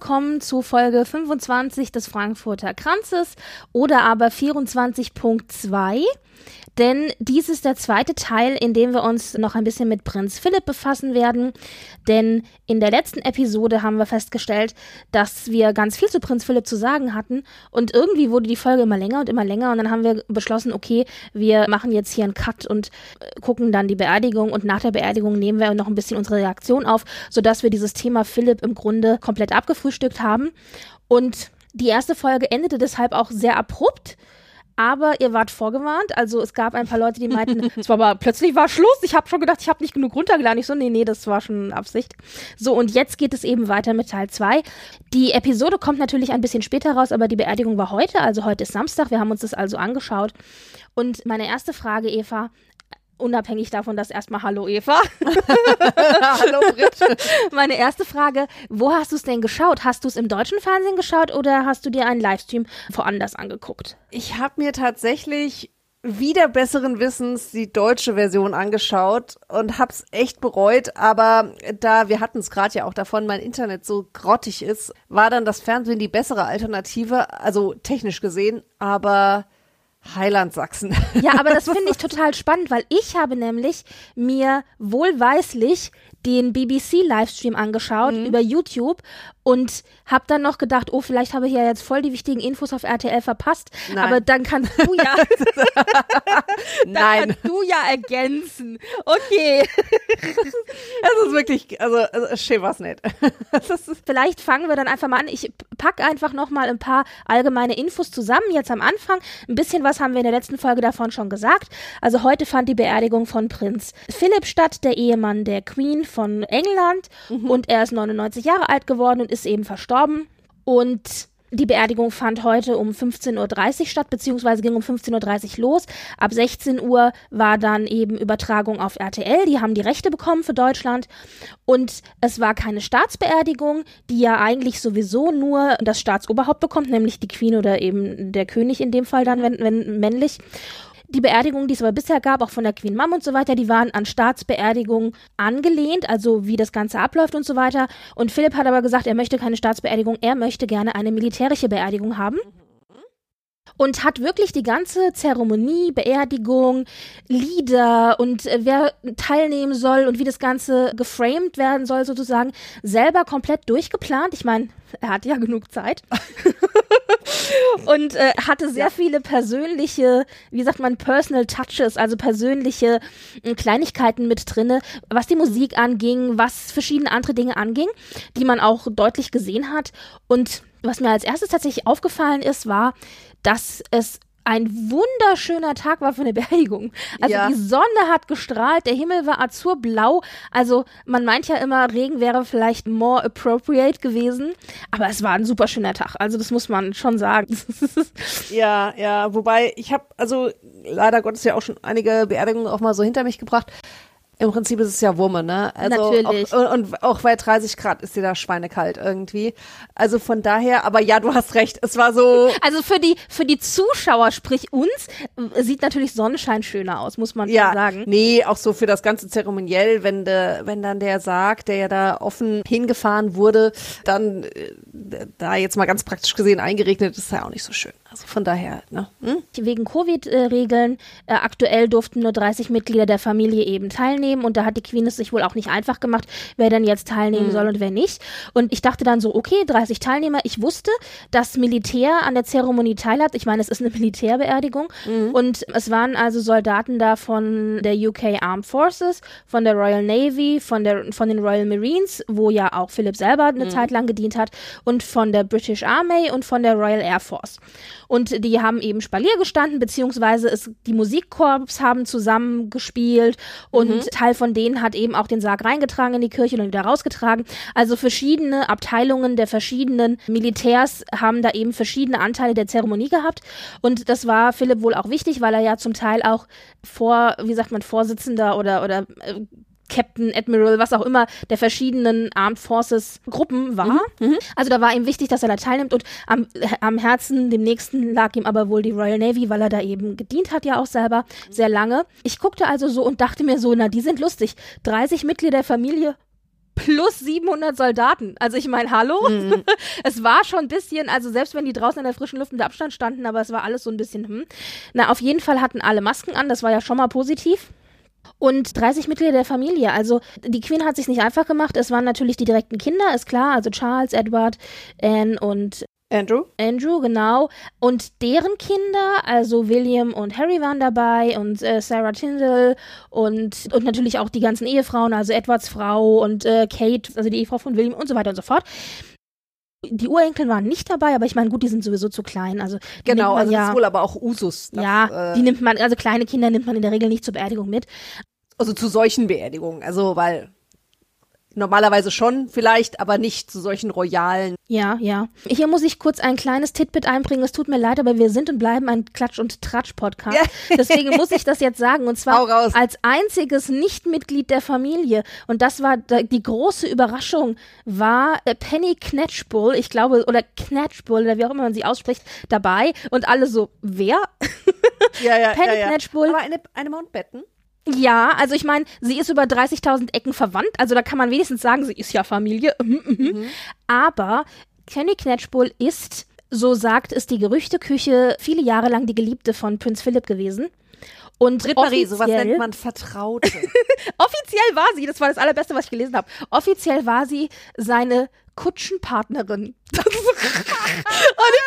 Willkommen zu Folge 25 des Frankfurter Kranzes oder aber 24.2. Denn dies ist der zweite Teil, in dem wir uns noch ein bisschen mit Prinz Philipp befassen werden. Denn in der letzten Episode haben wir festgestellt, dass wir ganz viel zu Prinz Philipp zu sagen hatten. Und irgendwie wurde die Folge immer länger und immer länger. Und dann haben wir beschlossen, okay, wir machen jetzt hier einen Cut und äh, gucken dann die Beerdigung. Und nach der Beerdigung nehmen wir noch ein bisschen unsere Reaktion auf, sodass wir dieses Thema Philipp im Grunde komplett abgefrühstückt haben. Und die erste Folge endete deshalb auch sehr abrupt aber ihr wart vorgewarnt. Also es gab ein paar Leute, die meinten, es war aber plötzlich war Schluss. Ich habe schon gedacht, ich habe nicht genug runtergeladen. Ich so, nee, nee, das war schon Absicht. So, und jetzt geht es eben weiter mit Teil 2. Die Episode kommt natürlich ein bisschen später raus, aber die Beerdigung war heute, also heute ist Samstag. Wir haben uns das also angeschaut. Und meine erste Frage, Eva, unabhängig davon, dass erstmal Hallo Eva. Hallo Britt. Meine erste Frage, wo hast du es denn geschaut? Hast du es im deutschen Fernsehen geschaut oder hast du dir einen Livestream woanders angeguckt? Ich habe mir tatsächlich wieder besseren Wissens die deutsche Version angeschaut und hab's echt bereut, aber da wir hatten es gerade ja auch davon, mein Internet so grottig ist, war dann das Fernsehen die bessere Alternative, also technisch gesehen, aber Heiland Sachsen. Ja, aber das finde ich total spannend, weil ich habe nämlich mir wohlweislich den BBC-Livestream angeschaut mhm. über YouTube und habe dann noch gedacht, oh, vielleicht habe ich ja jetzt voll die wichtigen Infos auf RTL verpasst. Nein. Aber dann kannst du ja, Nein. kannst du ja ergänzen. Okay. Es ist wirklich, also, also schön was nicht. vielleicht fangen wir dann einfach mal an. Ich packe einfach noch mal ein paar allgemeine Infos zusammen. Jetzt am Anfang ein bisschen was haben wir in der letzten Folge davon schon gesagt. Also heute fand die Beerdigung von Prinz Philipp statt, der Ehemann der Queen von England. Mhm. Und er ist 99 Jahre alt geworden und ist eben verstorben. Und die Beerdigung fand heute um 15.30 Uhr statt, beziehungsweise ging um 15.30 Uhr los. Ab 16 Uhr war dann eben Übertragung auf RTL. Die haben die Rechte bekommen für Deutschland. Und es war keine Staatsbeerdigung, die ja eigentlich sowieso nur das Staatsoberhaupt bekommt, nämlich die Queen oder eben der König in dem Fall dann, wenn, wenn männlich. Die Beerdigungen, die es aber bisher gab, auch von der Queen Mom und so weiter, die waren an Staatsbeerdigungen angelehnt, also wie das Ganze abläuft und so weiter. Und Philipp hat aber gesagt, er möchte keine Staatsbeerdigung, er möchte gerne eine militärische Beerdigung haben und hat wirklich die ganze Zeremonie, Beerdigung, Lieder und äh, wer teilnehmen soll und wie das Ganze geframed werden soll sozusagen selber komplett durchgeplant. Ich meine, er hat ja genug Zeit und äh, hatte sehr ja. viele persönliche, wie sagt man, Personal Touches, also persönliche äh, Kleinigkeiten mit drinne, was die Musik anging, was verschiedene andere Dinge anging, die man auch deutlich gesehen hat und was mir als erstes tatsächlich aufgefallen ist, war, dass es ein wunderschöner Tag war für eine Beerdigung. Also ja. die Sonne hat gestrahlt, der Himmel war azurblau. Also man meint ja immer, Regen wäre vielleicht more appropriate gewesen, aber es war ein super schöner Tag. Also das muss man schon sagen. ja, ja, wobei ich habe also leider Gottes ja auch schon einige Beerdigungen auch mal so hinter mich gebracht. Im Prinzip ist es ja Wumme, ne? Also Natürlich. Auch, und auch bei 30 Grad ist dir da schweinekalt irgendwie. Also von daher, aber ja, du hast recht. Es war so. Also für die, für die Zuschauer, sprich uns, sieht natürlich Sonnenschein schöner aus, muss man ja, sagen. Nee, auch so für das ganze Zeremoniell, wenn de, wenn dann der Sarg, der ja da offen hingefahren wurde, dann äh, da jetzt mal ganz praktisch gesehen eingeregnet, ist ja auch nicht so schön. Also von daher, ne? Hm? Wegen Covid-Regeln, äh, aktuell durften nur 30 Mitglieder der Familie eben teilnehmen und da hat die Queen es sich wohl auch nicht einfach gemacht, wer denn jetzt teilnehmen mhm. soll und wer nicht. Und ich dachte dann so, okay, 30 Teilnehmer. Ich wusste, dass Militär an der Zeremonie teilhat. Ich meine, es ist eine Militärbeerdigung mhm. und es waren also Soldaten da von der UK Armed Forces, von der Royal Navy, von, der, von den Royal Marines, wo ja auch Philipp selber eine mhm. Zeit lang gedient hat und von der British Army und von der Royal Air Force. Und die haben eben Spalier gestanden, beziehungsweise es, die Musikkorps haben zusammen gespielt und mhm. Teil von denen hat eben auch den Sarg reingetragen in die Kirche und wieder rausgetragen. Also verschiedene Abteilungen der verschiedenen Militärs haben da eben verschiedene Anteile der Zeremonie gehabt. Und das war Philipp wohl auch wichtig, weil er ja zum Teil auch vor, wie sagt man, Vorsitzender oder, oder äh, Captain, Admiral, was auch immer, der verschiedenen Armed Forces Gruppen war. Mhm, mhm, also da war ihm wichtig, dass er da teilnimmt und am, am Herzen, dem nächsten lag ihm aber wohl die Royal Navy, weil er da eben gedient hat ja auch selber sehr lange. Ich guckte also so und dachte mir so, na, die sind lustig. 30 Mitglieder der Familie plus 700 Soldaten. Also ich meine, hallo? Mhm. es war schon ein bisschen, also selbst wenn die draußen in der frischen Luft mit Abstand standen, aber es war alles so ein bisschen, hm. Na, auf jeden Fall hatten alle Masken an, das war ja schon mal positiv und 30 Mitglieder der Familie. Also die Queen hat sich nicht einfach gemacht. Es waren natürlich die direkten Kinder, ist klar. Also Charles, Edward, Anne und Andrew. Andrew, genau. Und deren Kinder, also William und Harry waren dabei und äh, Sarah Tyndall und, und natürlich auch die ganzen Ehefrauen, also Edwards Frau und äh, Kate, also die Ehefrau von William und so weiter und so fort. Die Urenkel waren nicht dabei, aber ich meine, gut, die sind sowieso zu klein. Also genau, also ja, das ist wohl aber auch Usus. Nach, ja, äh, die nimmt man, also kleine Kinder nimmt man in der Regel nicht zur Beerdigung mit. Also zu solchen Beerdigungen, also weil Normalerweise schon, vielleicht, aber nicht zu solchen royalen. Ja, ja. Hier muss ich kurz ein kleines Titbit einbringen. Es tut mir leid, aber wir sind und bleiben ein Klatsch- und Tratsch-Podcast. Ja. Deswegen muss ich das jetzt sagen. Und zwar als einziges Nichtmitglied der Familie. Und das war die große Überraschung, war äh, Penny Knatchbull, ich glaube, oder Knatchbull, oder wie auch immer man sie ausspricht, dabei. Und alle so, wer? Ja, ja, Penny ja, ja. Knatchbull. Aber eine, eine Mountbatten? Ja, also ich meine, sie ist über 30.000 Ecken verwandt, also da kann man wenigstens sagen, sie ist ja Familie. Mhm, mhm. Mhm. Aber Kenny Knatchbull ist, so sagt es die Gerüchteküche, viele Jahre lang die Geliebte von Prinz Philipp gewesen. Und Marie, sowas nennt man Vertraute. offiziell war sie, das war das allerbeste, was ich gelesen habe. Offiziell war sie seine Kutschenpartnerin. und ich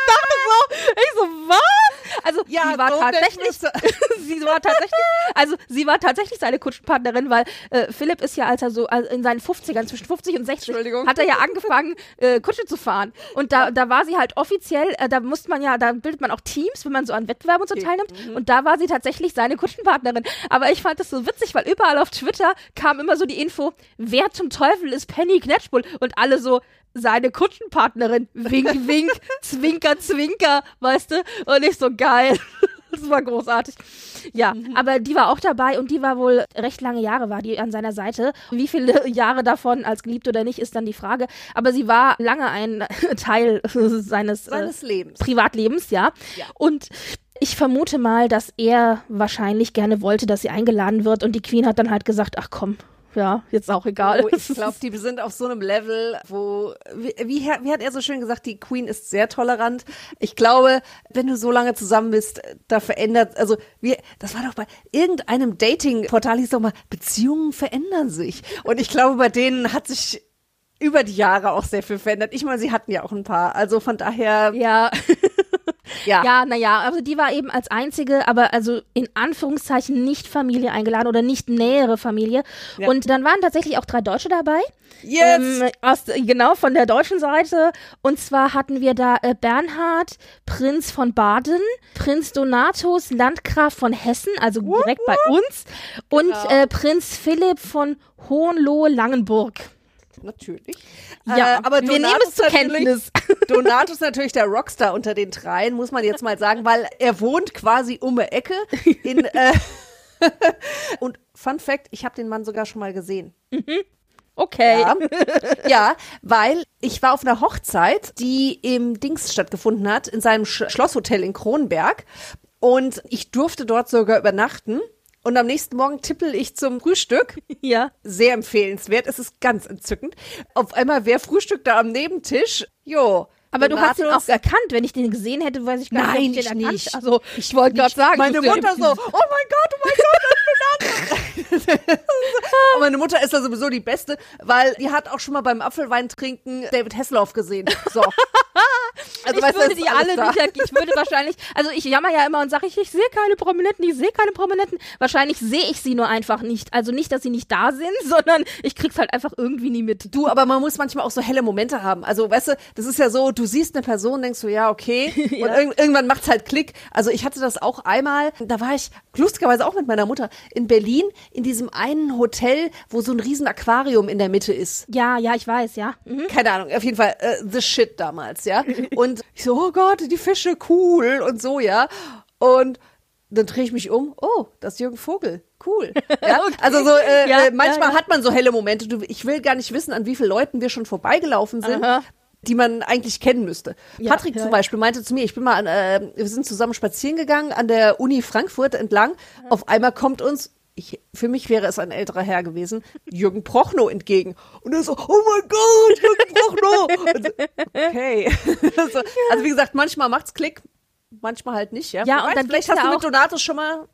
dachte so, ich so, was? Also ja, sie war so tatsächlich, sie war tatsächlich, also sie war tatsächlich seine Kutschenpartnerin, weil äh, Philipp ist ja, als er so also in seinen 50ern, zwischen 50 und 60, hat er ja angefangen, äh, Kutsche zu fahren. Und da, da war sie halt offiziell, äh, da musste man ja, da bildet man auch Teams, wenn man so an Wettbewerben und so okay. teilnimmt. Mhm. Und da war sie tatsächlich seine Kutschenpartnerin. Aber ich fand das so witzig, weil überall auf Twitter kam immer so die Info, wer zum Teufel ist Penny Knetschbull? Und alle so, seine Kutschenpartnerin. Wink, wink, zwinker, zwinker, weißt du? Und ich so geil. Das war großartig. Ja, mhm. aber die war auch dabei und die war wohl recht lange Jahre war die an seiner Seite. Wie viele Jahre davon als geliebt oder nicht, ist dann die Frage. Aber sie war lange ein Teil seines, seines äh, Lebens. Privatlebens, ja. ja. Und ich vermute mal, dass er wahrscheinlich gerne wollte, dass sie eingeladen wird und die Queen hat dann halt gesagt, ach komm, ja, jetzt auch egal. Oh, ich glaube, die sind auf so einem Level, wo, wie, wie, wie, hat er so schön gesagt, die Queen ist sehr tolerant. Ich glaube, wenn du so lange zusammen bist, da verändert, also wir, das war doch bei irgendeinem Dating-Portal hieß doch mal, Beziehungen verändern sich. Und ich glaube, bei denen hat sich über die Jahre auch sehr viel verändert. Ich meine, sie hatten ja auch ein paar. Also von daher. Ja. Ja. Ja, naja, also die war eben als einzige, aber also in Anführungszeichen nicht Familie eingeladen oder nicht nähere Familie. Ja. Und dann waren tatsächlich auch drei Deutsche dabei. Yes! Ähm, aus, genau, von der deutschen Seite. Und zwar hatten wir da äh, Bernhard, Prinz von Baden, Prinz Donatus, Landgraf von Hessen, also direkt bei uns, und genau. äh, Prinz Philipp von Hohenlohe-Langenburg natürlich. Ja, äh, aber wir nehmen es zur Kenntnis. Donatus natürlich der Rockstar unter den dreien, muss man jetzt mal sagen, weil er wohnt quasi um die Ecke in äh, und Fun Fact, ich habe den Mann sogar schon mal gesehen. Mhm. Okay. Ja, ja, weil ich war auf einer Hochzeit, die im Dings stattgefunden hat, in seinem Sch Schlosshotel in Kronberg. Und ich durfte dort sogar übernachten. Und am nächsten Morgen tippel ich zum Frühstück. Ja. Sehr empfehlenswert. Es ist ganz entzückend. Auf einmal wer Frühstück da am Nebentisch. Jo, Aber du hast ihn auch erkannt. Wenn ich den gesehen hätte, weiß ich gar Nein, nicht, ob ich den ich erkannt. nicht. Also, ich wollte gerade sagen. Meine ich Mutter so, oh mein Gott, oh mein Gott, Donatus. Und meine Mutter ist da sowieso die Beste, weil die hat auch schon mal beim Apfelwein trinken David Hasselhoff gesehen. So. Also, ich weißt würde die alle da. nicht, ich würde wahrscheinlich, also ich jammer ja immer und sage, ich, ich sehe keine Prominenten, ich sehe keine Prominenten. Wahrscheinlich sehe ich sie nur einfach nicht. Also nicht, dass sie nicht da sind, sondern ich krieg's halt einfach irgendwie nie mit. Du, aber man muss manchmal auch so helle Momente haben. Also, weißt du, das ist ja so, du siehst eine Person, denkst du, ja, okay. Und irg irgendwann macht's halt Klick. Also, ich hatte das auch einmal, da war ich lustigerweise auch mit meiner Mutter in Berlin, in diesem einen Hotel, wo so ein riesen Aquarium in der Mitte ist. Ja, ja, ich weiß, ja. Mhm. Keine Ahnung, auf jeden Fall äh, the shit damals, ja. Und ich so, oh Gott, die Fische, cool und so, ja. Und dann drehe ich mich um, oh, das ist Jürgen Vogel, cool. Ja? Okay. Also so, äh, Ja, äh, manchmal ja, hat man so helle Momente. Du, ich will gar nicht wissen, an wie vielen Leuten wir schon vorbeigelaufen sind. Aha. die man eigentlich kennen müsste. Patrick zum. Beispiel meinte zu mir, ich bin mal an, äh, wir sind zusammen spazieren gegangen an der Uni Frankfurt entlang. Auf einmal kommt uns ich, für mich wäre es ein älterer Herr gewesen, Jürgen Prochnow entgegen. Und er so, oh mein Gott, Jürgen Prochnow. So, okay. so, also wie gesagt, manchmal macht's Klick, manchmal halt nicht. Ja, Ja, vielleicht gibt's hast du mit Donatus schon mal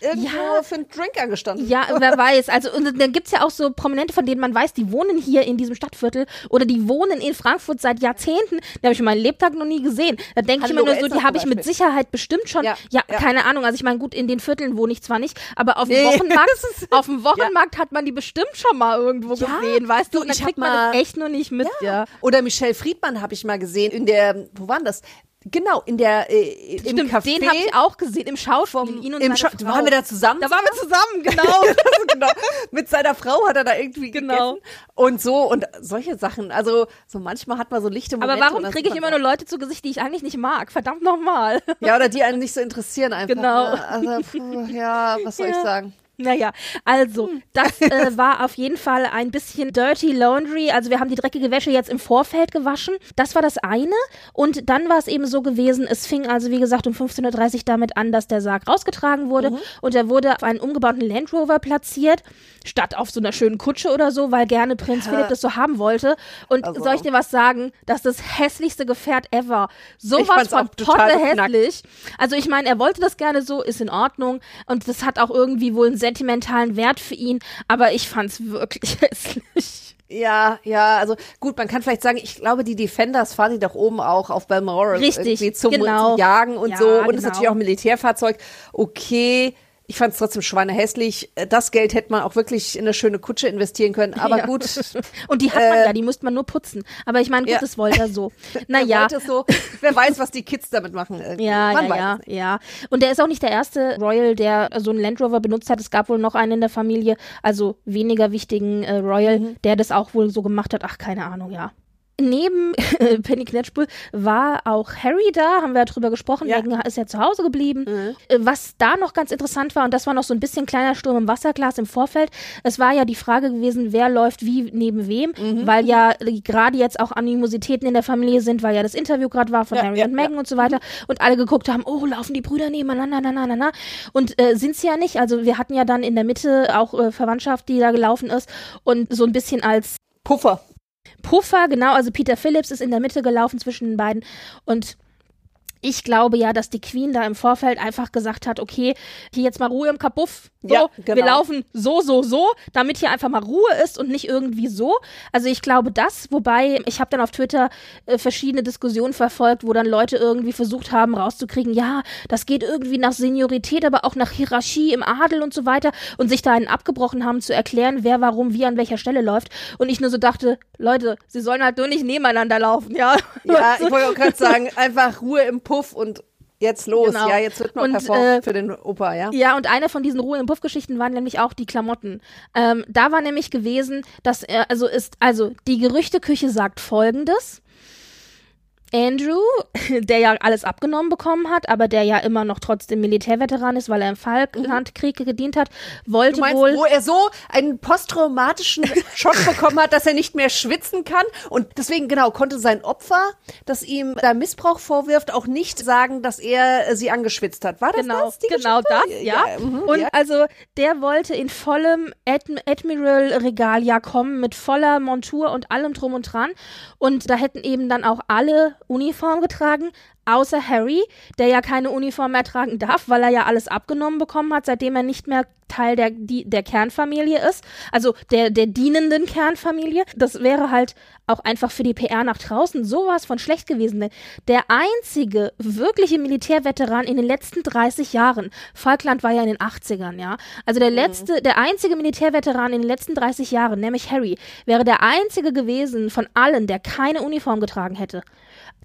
irgendwo Ja. für einen Drink angestanden. Ja, wer weiß. Also, und dann gibt's ja auch so Prominente, von denen man weiß, die wohnen hier in diesem Stadtviertel oder die wohnen in Frankfurt seit Jahrzehnten. Die habe ich in meinem Lebtag noch nie gesehen. Da denke ich immer nur so, die habe ich mit. Sicherheit bestimmt schon. Ja, Ja, ja. keine Ahnung. Also ich meine, gut, in den Vierteln wohne ich zwar nicht, aber auf dem Nee, Wochenmarkt, auf dem Wochenmarkt hat man die bestimmt schon mal irgendwo gesehen, weißt du? Und dann kriegt man mal- das echt nur nicht mit, ja. Oder Michelle Friedmann habe ich mal gesehen in der, wo war denn das? Genau, in der, äh, im Stimmt, Café. den habe ich auch gesehen im Schauspiel. ihn und im Scha- Frau. waren wir da zusammen? Da waren wir zusammen, genau. genau. Mit seiner Frau hat er da irgendwie Genau. gegessen. Und so und solche Sachen. Also so manchmal hat man so lichte Momente. Aber warum kriege ich immer nur Leute zu Gesicht, die ich eigentlich nicht mag? Verdammt nochmal. Ja, oder die einen nicht so interessieren einfach. Genau. Ne? Also, puh, ja, was soll ich Ja. sagen? Naja, also, das äh, war auf jeden Fall ein bisschen Dirty Laundry. Also wir haben die dreckige Wäsche jetzt im Vorfeld gewaschen. Das war das eine. Und dann war es eben so gewesen, es fing also, wie gesagt, um 15.30 Uhr damit an, dass der Sarg rausgetragen wurde. Mhm. Und er wurde auf einen umgebauten Land Rover platziert, statt auf so einer schönen Kutsche oder so, weil gerne Prinz Philipp das so haben wollte. Und Also. soll ich dir was sagen? Das ist das hässlichste Gefährt ever. Sowas von total hässlich. Also ich meine, er wollte das gerne so, ist in Ordnung. Und das hat auch irgendwie wohl einen sentimentalen Wert für ihn. Aber ich fand's wirklich hässlich. Ja, ja, also gut, man kann vielleicht sagen, ich glaube, die Defenders fahren die doch oben auch auf Balmoral Richtig, irgendwie zum, genau. zum Jagen und Ja, so. Und ist genau. natürlich auch ein Militärfahrzeug. Okay. Ich fand es trotzdem schweinehässlich. Das Geld hätte man auch wirklich in eine schöne Kutsche investieren können. Aber Ja. gut, Und die hat man Äh, ja, die musste man nur putzen. Aber ich meine, gut, ja. das wollte er so. wer Naja. es so. Wer weiß, was die Kids damit machen. irgendwie. Ja, man ja, ja, ja. Und der ist auch nicht der erste Royal, der so einen Land Rover benutzt hat. Es gab wohl noch einen in der Familie, also weniger wichtigen äh, Royal, Mhm. der das auch wohl so gemacht hat. Ach, keine Ahnung, ja. Neben Penny Knetspul war auch Harry da, haben wir ja drüber gesprochen, Ja. Mhm. Meghan ist ja zu Hause geblieben. Äh, Was da noch ganz interessant war, und das war noch so ein bisschen kleiner Sturm im Wasserglas im Vorfeld, es war ja die Frage gewesen, wer läuft wie neben wem, Mhm. weil ja äh, gerade jetzt auch Animositäten in der Familie sind, weil ja das Interview gerade war von Ja, Harry ja, und Meghan und so weiter und alle geguckt haben, oh, laufen die Brüder nebeneinander, na, na, na, na. Und äh, sind sie ja nicht. Also wir hatten ja dann in der Mitte auch äh, Verwandtschaft, die da gelaufen ist und so ein bisschen als Puffer. Puffer, genau, also Peter Phillips ist in der Mitte gelaufen zwischen den beiden und ich glaube ja, dass die Queen da im Vorfeld einfach gesagt hat, okay, hier jetzt mal Ruhe im Kapuff. So, Ja, genau. wir laufen so, so, so, damit hier einfach mal Ruhe ist und nicht irgendwie so. Also ich glaube das, wobei ich habe dann auf Twitter äh, verschiedene Diskussionen verfolgt, wo dann Leute irgendwie versucht haben rauszukriegen, ja, das geht irgendwie nach Seniorität, aber auch nach Hierarchie im Adel und so weiter und sich da einen abgebrochen haben zu erklären, wer warum wie an welcher Stelle läuft und ich nur so dachte, Leute, sie sollen halt nur nicht nebeneinander laufen, ja. Ja, ich wollte auch gerade sagen, einfach Ruhe im Puff und jetzt los. Genau. Ja, jetzt wird mal Und, performt äh, für den Opa, ja. Ja, und eine von diesen Ruhe im Puff-Geschichten waren nämlich auch die Klamotten. Ähm, da war nämlich gewesen, dass er, also ist, also die Gerüchteküche sagt folgendes. Andrew der ja alles abgenommen bekommen hat, aber der ja immer noch trotzdem Militärveteran ist, weil er im Falklandkrieg gedient hat, wollte meinst, wohl wo er so einen posttraumatischen Schock bekommen hat, dass er nicht mehr schwitzen kann und deswegen genau konnte sein Opfer, das ihm da Missbrauch vorwirft, auch nicht sagen, dass er sie angeschwitzt hat. War das genau, das? genau das, Geschichte? ja. mhm, und ja. also der wollte in vollem Adm Admiral-Regalia kommen, mit voller Montur und allem drum und dran. Und da hätten eben dann auch alle Uniform getragen, außer Harry, der ja keine Uniform mehr tragen darf, weil er ja alles abgenommen bekommen hat, seitdem er nicht mehr Teil der, die, der Kernfamilie ist, also der, der dienenden Kernfamilie. Das wäre halt auch einfach für die PR nach draußen sowas von schlecht gewesen. Denn Der einzige wirkliche Militärveteran in den letzten 30 Jahren, Falkland war ja in den 80ern, ja. Also der letzte, der einzige Militärveteran in den letzten 30 Jahren, nämlich Harry, wäre der einzige gewesen von allen, der keine Uniform getragen hätte.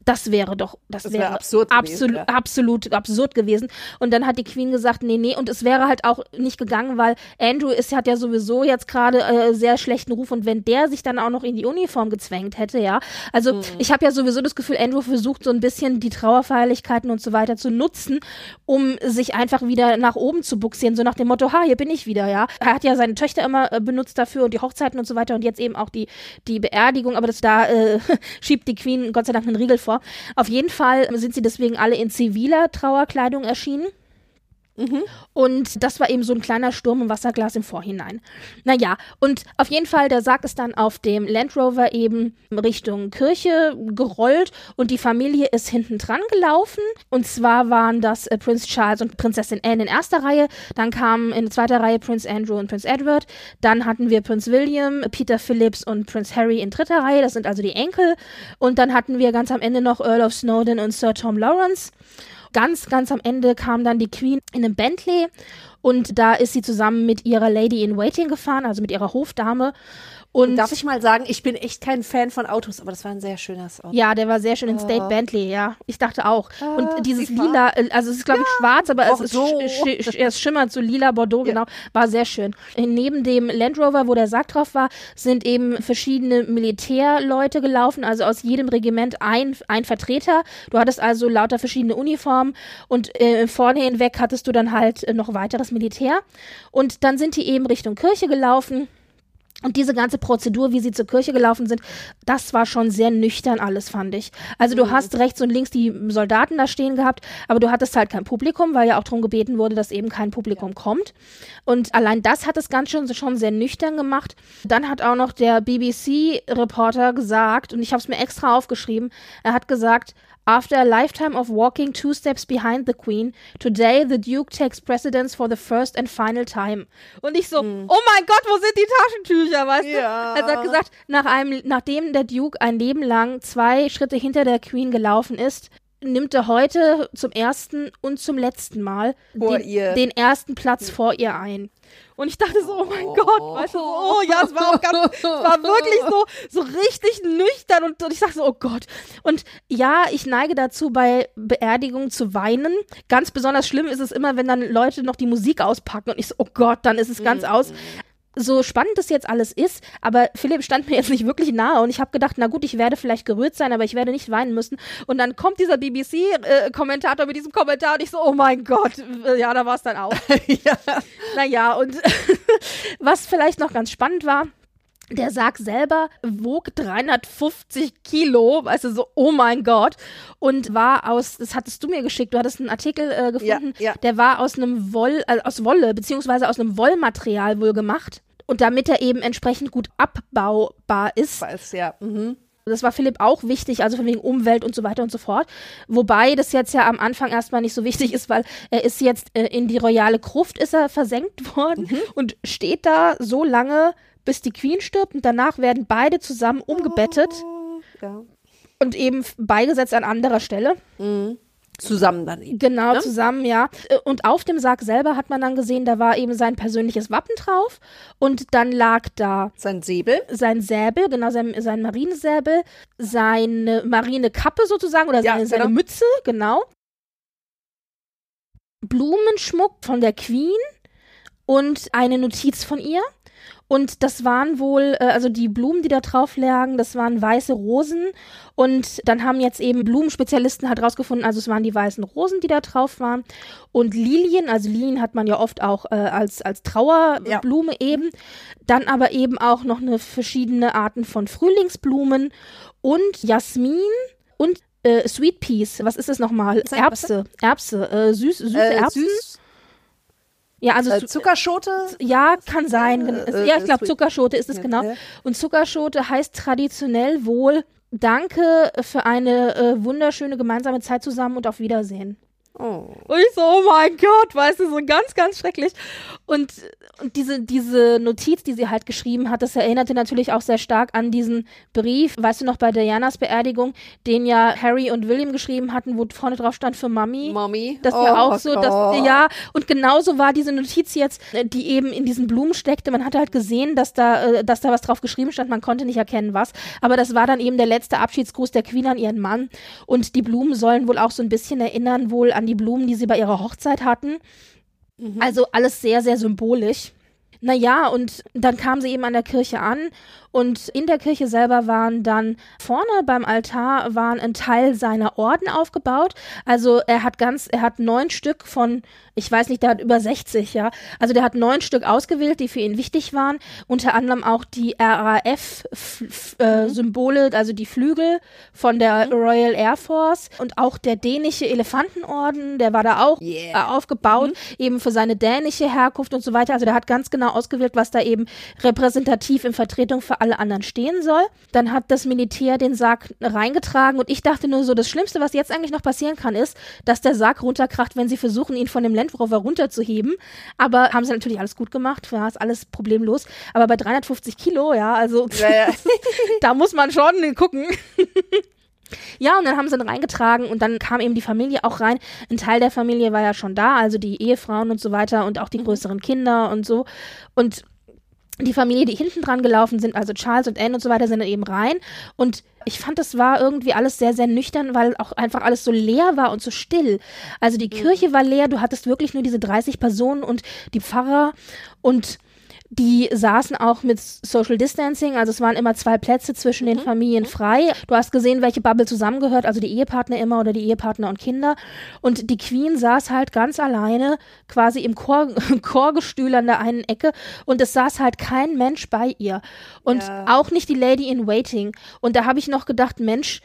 Das wäre doch, das, Das wäre wäre absurd gewesen, absolut, ja. absolut absurd gewesen. Und dann hat die Queen gesagt, nee, nee, und es wäre halt auch nicht gegangen, weil Andrew ist, hat ja sowieso jetzt gerade äh, sehr schlechten Ruf und wenn der sich dann auch noch in die Uniform gezwängt hätte, ja. Also Mhm. ich habe ja sowieso das Gefühl, Andrew versucht so ein bisschen die Trauerfeierlichkeiten und so weiter zu nutzen, um sich einfach wieder nach oben zu buxieren, so nach dem Motto, ha, hier bin ich wieder, ja. Er hat ja seine Töchter immer äh, benutzt dafür und die Hochzeiten und so weiter und jetzt eben auch die, die Beerdigung, aber das da äh, schiebt die Queen Gott sei Dank einen Riegel vor. Auf jeden Fall sind sie deswegen alle in ziviler Trauerkleidung erschienen. Und das war eben so ein kleiner Sturm im Wasserglas im Vorhinein. Naja, und auf jeden Fall, der Sarg ist dann auf dem Land Rover eben Richtung Kirche gerollt und die Familie ist hinten dran gelaufen. Und zwar waren das äh, Prinz Charles und Prinzessin Anne in erster Reihe. Dann kamen in zweiter Reihe Prinz Andrew und Prinz Edward. Dann hatten wir Prinz William, Peter Phillips und Prinz Harry in dritter Reihe. Das sind also die Enkel. Und dann hatten wir ganz am Ende noch Earl of Snowdon und Sir Tom Lawrence. Ganz, ganz am Ende kam dann die Queen in einem Bentley und da ist sie zusammen mit ihrer Lady in Waiting gefahren, also mit ihrer Hofdame. Und Darf ich mal sagen, ich bin echt kein Fan von Autos, aber das war ein sehr schönes Auto. ja, der war sehr schön in State Oh. Bentley, ja. Ich dachte auch. Ah, und dieses lila, äh, also es ist glaube ich schwarz, aber es, ist, Bordeaux. sch sch es schimmert so lila Bordeaux, Ja. genau, war sehr schön. Neben dem Land Rover, wo der Sarg drauf war, sind eben verschiedene Militärleute gelaufen, also aus jedem Regiment ein, ein Vertreter. Du hattest also lauter verschiedene Uniformen und äh, vorne hinweg hattest du dann halt äh, noch weiteres Militär. Und dann sind die eben Richtung Kirche gelaufen. Und diese ganze Prozedur, wie sie zur Kirche gelaufen sind, das war schon sehr nüchtern alles, fand ich. Also du hast rechts und links die Soldaten da stehen gehabt, aber du hattest halt kein Publikum, weil ja auch darum gebeten wurde, dass eben kein Publikum kommt. Und allein das hat es ganz schön schon sehr nüchtern gemacht. Dann hat auch noch der BBC-Reporter gesagt, und ich habe es mir extra aufgeschrieben, er hat gesagt, After a lifetime of walking two steps behind the Queen, today the Duke takes precedence for the first and final time. Und ich so, oh mein Gott, wo sind die Taschentücher, weißt Ja. du? Also er hat gesagt, nach einem, nachdem der Duke ein Leben lang zwei Schritte hinter der Queen gelaufen ist, nimmt er heute zum ersten und zum letzten Mal den, den ersten Platz vor ihr ein. Und ich dachte so, oh mein Gott, weißt du, so, oh ja, es war auch ganz, es war wirklich so, so richtig nüchtern und, und ich dachte so, oh Gott. Und ja, ich neige dazu, bei Beerdigungen zu weinen. Ganz besonders schlimm ist es immer, wenn dann Leute noch die Musik auspacken und ich so, oh Gott, dann ist es ganz aus. So spannend das jetzt alles ist, aber Philipp stand mir jetzt nicht wirklich nahe und ich habe gedacht, na gut, ich werde vielleicht gerührt sein, aber ich werde nicht weinen müssen. Und dann kommt dieser BBC-Kommentator mit diesem Kommentar und ich so, oh mein Gott, ja, da war es dann auch. ja. Naja, und was vielleicht noch ganz spannend war, der Sarg selber wog 350 Kilo, weißt du, so, oh mein Gott. Und war aus, das hattest du mir geschickt, du hattest einen Artikel äh, gefunden, Ja, ja. der war aus einem Woll, äh, aus Wolle, beziehungsweise aus einem Wollmaterial wohl gemacht. Und damit er eben entsprechend gut abbaubar ist, Weiß, ja. Mhm. das war Philipp auch wichtig, also von wegen Umwelt und so weiter und so fort. Wobei das jetzt ja am Anfang erstmal nicht so wichtig ist, weil er ist jetzt äh, in die royale Gruft ist er versenkt worden und steht da so lange, bis die Queen stirbt und danach werden beide zusammen umgebettet Ja. und eben beigesetzt an anderer Stelle. Zusammen dann eben. Genau, Ne? zusammen, ja. Äh, Und auf dem Sarg selber hat man dann gesehen, da war eben sein persönliches Wappen drauf und dann lag da Sein Säbel. sein Säbel, genau, sein, sein Marinesäbel, seine Marinekappe sozusagen oder Ja, seine, seine genau. Mütze, genau. Blumenschmuck von der Queen und eine Notiz von ihr. Und das waren wohl, äh, also die Blumen, die da drauf lagen, das waren weiße Rosen. Und dann haben jetzt eben Blumenspezialisten halt rausgefunden, also es waren die weißen Rosen, die da drauf waren. Und Lilien, also Lilien hat man ja oft auch äh, als, als Trauerblume ja. eben. Dann aber eben auch noch eine verschiedene Arten von Frühlingsblumen und Jasmin und äh, Sweet Peas. Was ist das nochmal? Erbse. Erbse. Äh, süß, süße äh, Erbsen. Süß ja, also äh, Zuckerschote? Ja, kann sein. Äh, ja, ich glaube Zuckerschote ist es genau. Und Zuckerschote heißt traditionell wohl Danke für eine äh, wunderschöne gemeinsame Zeit zusammen und auf Wiedersehen. Oh. Und ich so, oh mein Gott, weißt du, so ganz, ganz schrecklich. Und, und diese, diese Notiz, die sie halt geschrieben hat, das erinnerte natürlich auch sehr stark an diesen Brief, weißt du noch, bei Dianas Beerdigung, den ja Harry und William geschrieben hatten, wo vorne drauf stand für Mami. Mami. Das war oh, auch so, dass, ja, und genauso war diese Notiz jetzt, äh, die eben in diesen Blumen steckte. Man hatte halt gesehen, dass da, äh, dass da was drauf geschrieben stand, man konnte nicht erkennen, was. Aber das war dann eben der letzte Abschiedsgruß der Queen an ihren Mann. Und die Blumen sollen wohl auch so ein bisschen erinnern, wohl an die Blumen, die sie bei ihrer Hochzeit hatten. Mhm. Also alles sehr, sehr symbolisch. Naja, und dann kam sie eben an der Kirche an und in der Kirche selber waren dann vorne beim Altar waren ein Teil seiner Orden aufgebaut. Also er hat ganz, er hat neun Stück von, ich weiß nicht, der hat über 60, ja. Also der hat neun Stück ausgewählt, die für ihn wichtig waren. Unter anderem auch die RAF-Symbole, äh, also die Flügel von der mhm. Royal Air Force und auch der dänische Elefantenorden, der war da auch yeah. äh, aufgebaut, mhm. eben für seine dänische Herkunft und so weiter. Also der hat ganz genau ausgewählt, was da eben repräsentativ in Vertretung für alle anderen stehen soll. Dann hat das Militär den Sarg reingetragen und ich dachte nur so, das Schlimmste, was jetzt eigentlich noch passieren kann, ist, dass der Sarg runterkracht, wenn sie versuchen, ihn von dem Land Rover runterzuheben. Aber haben sie natürlich alles gut gemacht, ja, ist alles problemlos. Aber bei 350 Kilo, ja, also ja, ja. da muss man schon gucken. Ja, und dann haben sie ihn reingetragen und dann kam eben die Familie auch rein. Ein Teil der Familie war ja schon da, also die Ehefrauen und so weiter und auch die mhm. größeren Kinder und so. Und die Familie, die hinten dran gelaufen sind, also Charles und Anne und so weiter, sind dann eben rein. Und ich fand, das war irgendwie alles sehr, sehr nüchtern, weil auch einfach alles so leer war und so still. Also die mhm. Kirche war leer, du hattest wirklich nur diese 30 Personen und die Pfarrer und die saßen auch mit Social Distancing, also es waren immer zwei Plätze zwischen den mhm. Familien frei. Du hast gesehen, welche Bubble zusammengehört, also die Ehepartner immer oder die Ehepartner und Kinder. Und die Queen saß halt ganz alleine quasi im Chor Chorgestühl an der einen Ecke und es saß halt kein Mensch bei ihr. Und ja. auch nicht die Lady in Waiting. Und da habe ich noch gedacht, Mensch,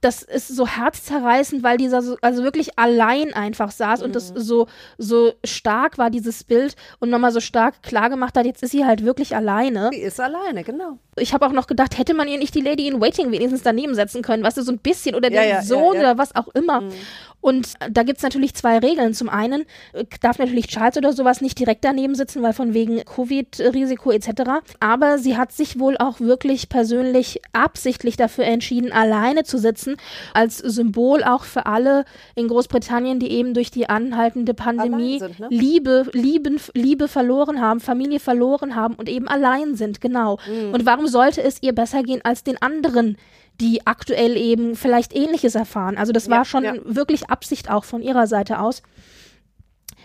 das ist so herzzerreißend, weil dieser so, also wirklich allein einfach saß mhm. und das mhm. so, so stark war, dieses Bild und nochmal so stark klar gemacht hat, jetzt ist sie halt wirklich alleine. Sie ist alleine, genau. Ich habe auch noch gedacht, hätte man ihr nicht die Lady in Waiting wenigstens daneben setzen können, weißt du, so ein bisschen oder ja, den ja, Sohn ja, oder was auch immer. Mhm. Und da gibt es natürlich zwei Regeln. Zum einen äh, darf natürlich Charles oder sowas nicht direkt daneben sitzen, weil von wegen Covid-Risiko etc. Aber sie hat sich wohl auch wirklich persönlich absichtlich dafür entschieden, alleine zu sitzen, als Symbol auch für alle in Großbritannien, die eben durch die anhaltende Pandemie sind, ne? Liebe, Lieben, Liebe verloren haben, Familie verloren haben und eben allein sind, genau. Mhm. Und warum sollte es ihr besser gehen als den anderen? Die aktuell eben vielleicht Ähnliches erfahren. Also das war schon ja. wirklich Absicht auch von ihrer Seite aus.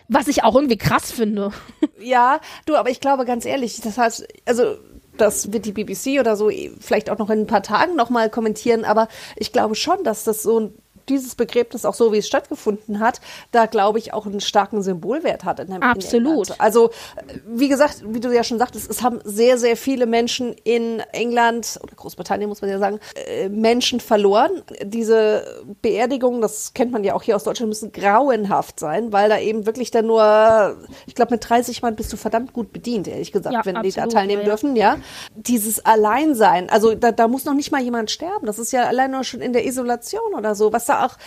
Was ich auch irgendwie krass finde. Ja, du, aber ich glaube ganz ehrlich, das heißt, also das wird die BBC oder so vielleicht auch noch in ein paar Tagen nochmal kommentieren, aber ich glaube schon, dass das so ein dieses Begräbnis auch so, wie es stattgefunden hat, da glaube ich auch einen starken Symbolwert hat. In Absolut. In also, wie gesagt, wie du ja schon sagtest, es haben sehr, sehr viele Menschen in England oder Großbritannien, muss man ja sagen, äh, Menschen verloren. Diese Beerdigungen, das kennt man ja auch hier aus Deutschland, müssen grauenhaft sein, weil da eben wirklich dann nur, ich glaube, mit 30 Mann bist du verdammt gut bedient, ehrlich gesagt, ja, wenn absolut, die da teilnehmen ja. dürfen, ja. Dieses Alleinsein, also da, da muss noch nicht mal jemand sterben. Das ist ja allein nur schon in der Isolation oder so, was da auch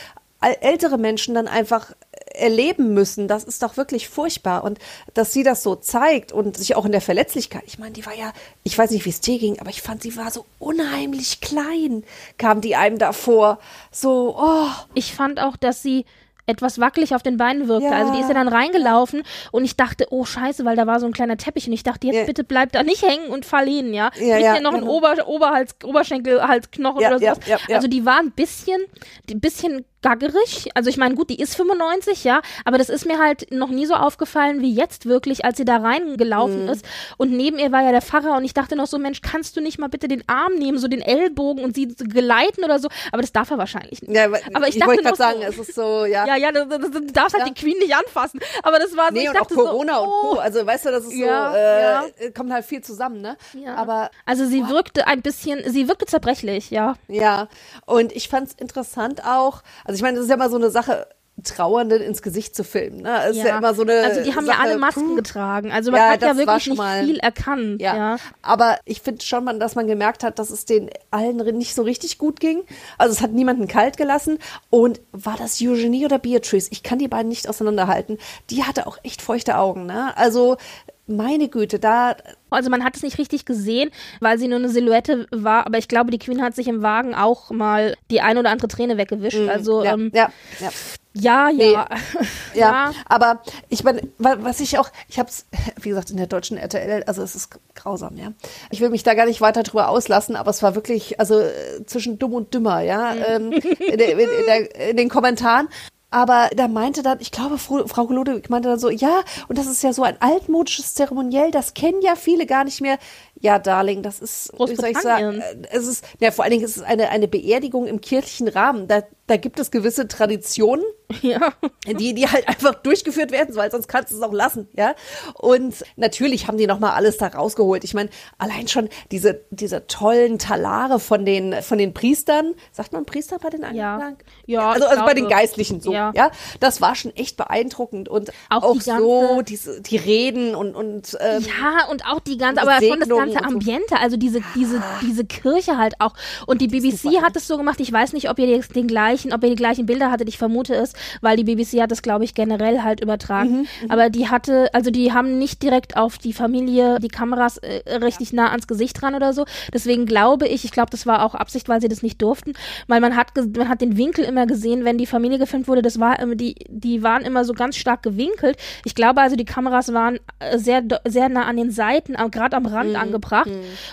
ältere Menschen dann einfach erleben müssen, das ist doch wirklich furchtbar. Und dass sie das so zeigt und sich auch in der Verletzlichkeit, ich meine, die war ja, ich weiß nicht, wie es dir ging, aber ich fand, sie war so unheimlich klein, kam die einem davor. So, oh. Ich fand auch, dass sie etwas wackelig auf den Beinen wirkte. Ja. Also die ist ja dann reingelaufen und ich dachte, oh scheiße, weil da war so ein kleiner Teppich und ich dachte, jetzt ja. bitte bleib da nicht hängen und fall hin, ja. ja ja, noch genau. ein Ober Oberhals Oberschenkel, Halsknochen oder sowas. Also die war ein bisschen, ein bisschen gaggerig. Also ich meine, gut, die ist 95, ja, aber das ist mir halt noch nie so aufgefallen wie jetzt wirklich, als sie da reingelaufen Mhm. ist. Und neben ihr war ja der Pfarrer und ich dachte noch so, Mensch, kannst du nicht mal bitte den Arm nehmen, so den Ellbogen und sie geleiten oder so? Aber das darf er wahrscheinlich nicht. Ja, Aber ich ich dachte noch gerade so- sagen, es ist so, ja. Ja, ja, du, du, darfst halt Ja. die Queen nicht anfassen. Aber das war so, Nee, ich und auch dachte Corona so, und oh. Co. Also, weißt du, das ist Ja, so, äh, ja. kommt halt viel zusammen, ne? Ja. Aber Also sie wirkte ein bisschen, sie wirkte zerbrechlich, ja. Ja, und ich fand's interessant auch, also ich meine, das ist ja immer so eine Sache, Trauernden ins Gesicht zu filmen. Ne? Ist ja. immer so eine. Also die haben ja Sache, alle Masken getragen. Also man Ja, hat ja wirklich nicht mal- viel erkannt. Ja. Ja. aber ich finde schon, man, dass man gemerkt hat, dass es den allen nicht so richtig gut ging. Also es hat niemanden kalt gelassen. Und war das Eugenie oder Beatrice? Ich kann die beiden nicht auseinanderhalten. Die hatte auch echt feuchte Augen. Ne? Also meine Güte, da Also man hat es nicht richtig gesehen, weil sie nur eine Silhouette war. Aber ich glaube, die Queen hat sich im Wagen auch mal die ein oder andere Träne weggewischt. Also Mhm. ja, ähm, ja, ja. ja, ja. Ja, aber ich meine, wa- was ich auch, ich habe es, wie gesagt, in der deutschen RTL, also es ist grausam, ja. Ich will mich da gar nicht weiter drüber auslassen, aber es war wirklich, also äh, zwischen dumm und dümmer, ja, ähm, in, in, in, der, in den Kommentaren. Aber da meinte dann, ich glaube, Frau, Frau meinte dann so, ja, und das ist ja so ein altmodisches Zeremoniell, das kennen ja viele gar nicht mehr. Ja, Darling, das ist, wie soll ich sagen, äh, es ist, ja, vor allen Dingen ist es eine, eine Beerdigung im kirchlichen Rahmen. Da, da gibt es gewisse Traditionen, ja. die, die halt einfach durchgeführt werden, weil sonst kannst du es auch lassen, ja. Und natürlich haben die nochmal alles da rausgeholt. Ich meine, allein schon diese, diese tollen Talare von den, von den Priestern, sagt man Priester bei den Ja. Anklagen? Ja, also, ich also bei den. Geistlichen so, Ja. ja. Das war schon echt beeindruckend und Auch auch, die so ganze- diese, die Reden und, und, ähm, Ja, und auch die ganze, aber schon das Segnung ganze. Ambiente, also diese, diese, diese Kirche halt auch. Und die BBC hat es so gemacht, ich weiß nicht, ob ihr jetzt den gleichen, ob ihr die gleichen Bilder hattet, ich vermute es, weil die BBC hat es, glaube ich, generell halt übertragen. Mhm, aber die hatte, also die haben nicht direkt auf die Familie die Kameras äh, richtig nah ans Gesicht ran oder so. Deswegen glaube ich, ich glaube, das war auch Absicht, weil sie das nicht durften, weil man hat, man hat den Winkel immer gesehen, wenn die Familie gefilmt wurde, das war die, die waren immer so ganz stark gewinkelt. Ich glaube also, die Kameras waren äh, sehr, sehr nah an den Seiten, gerade am Rand angebracht.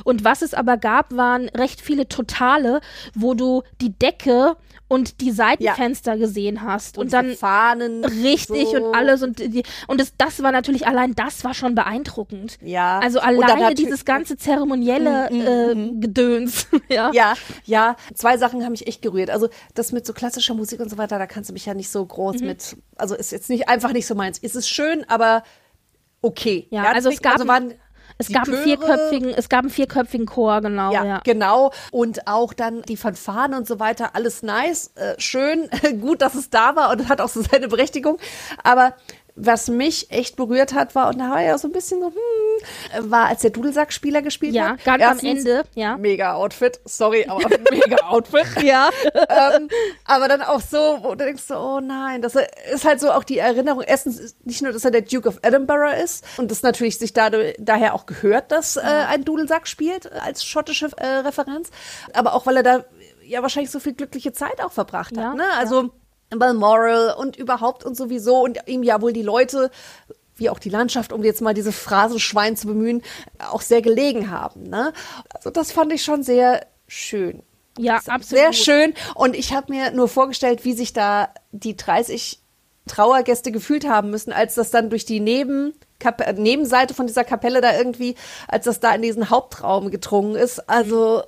Und was es aber gab, waren recht viele Totale, wo du die Decke und die Seitenfenster gesehen hast. Und, und dann Fahnen. richtig so. und alles und die, und das, das war natürlich allein das war schon beeindruckend. Ja. Also alleine dieses ganze zeremonielle äh, Gedöns. ja. Ja, ja, zwei Sachen haben mich echt gerührt. Also das mit so klassischer Musik und so weiter, da kannst du mich ja nicht so groß Mhm. mit, also ist jetzt nicht einfach nicht so meins. Es ist schön, aber okay. Ja, also es deswegen- gab- waren Es die gab einen Chöre- vierköpfigen, es gab einen vierköpfigen Chor, genau. Ja, Ja, genau. Und auch dann die Fanfaren und so weiter, alles nice, äh, schön, gut, dass es da war und hat auch so seine Berechtigung. Aber was mich echt berührt hat, war, und da war ja so ein bisschen so, hm, war, als der Dudelsackspieler gespielt Ja, hat. ganz am Ende, ja. Mega Outfit, sorry, aber mega Outfit. Ja. ähm, aber dann auch so, wo du denkst so, oh nein, das ist halt so auch die Erinnerung. Erstens ist nicht nur, dass er der Duke of Edinburgh ist und das natürlich sich dadurch, daher auch gehört, dass äh, ein Dudelsack spielt als schottische äh, Referenz, aber auch weil er da ja wahrscheinlich so viel glückliche Zeit auch verbracht Ja, hat. Ne? Also Balmoral und überhaupt und sowieso und ihm ja wohl die Leute wie auch die Landschaft, um jetzt mal diese Phrasenschwein zu bemühen, auch sehr gelegen haben. Ne? Also das fand ich schon sehr schön. Ja, absolut. Sehr schön. Und ich habe mir nur vorgestellt, wie sich da die 30 Trauergäste gefühlt haben müssen, als das dann durch die Neben äh, Nebenseite von dieser Kapelle da irgendwie, als das da in diesen Hauptraum gedrungen ist. Also,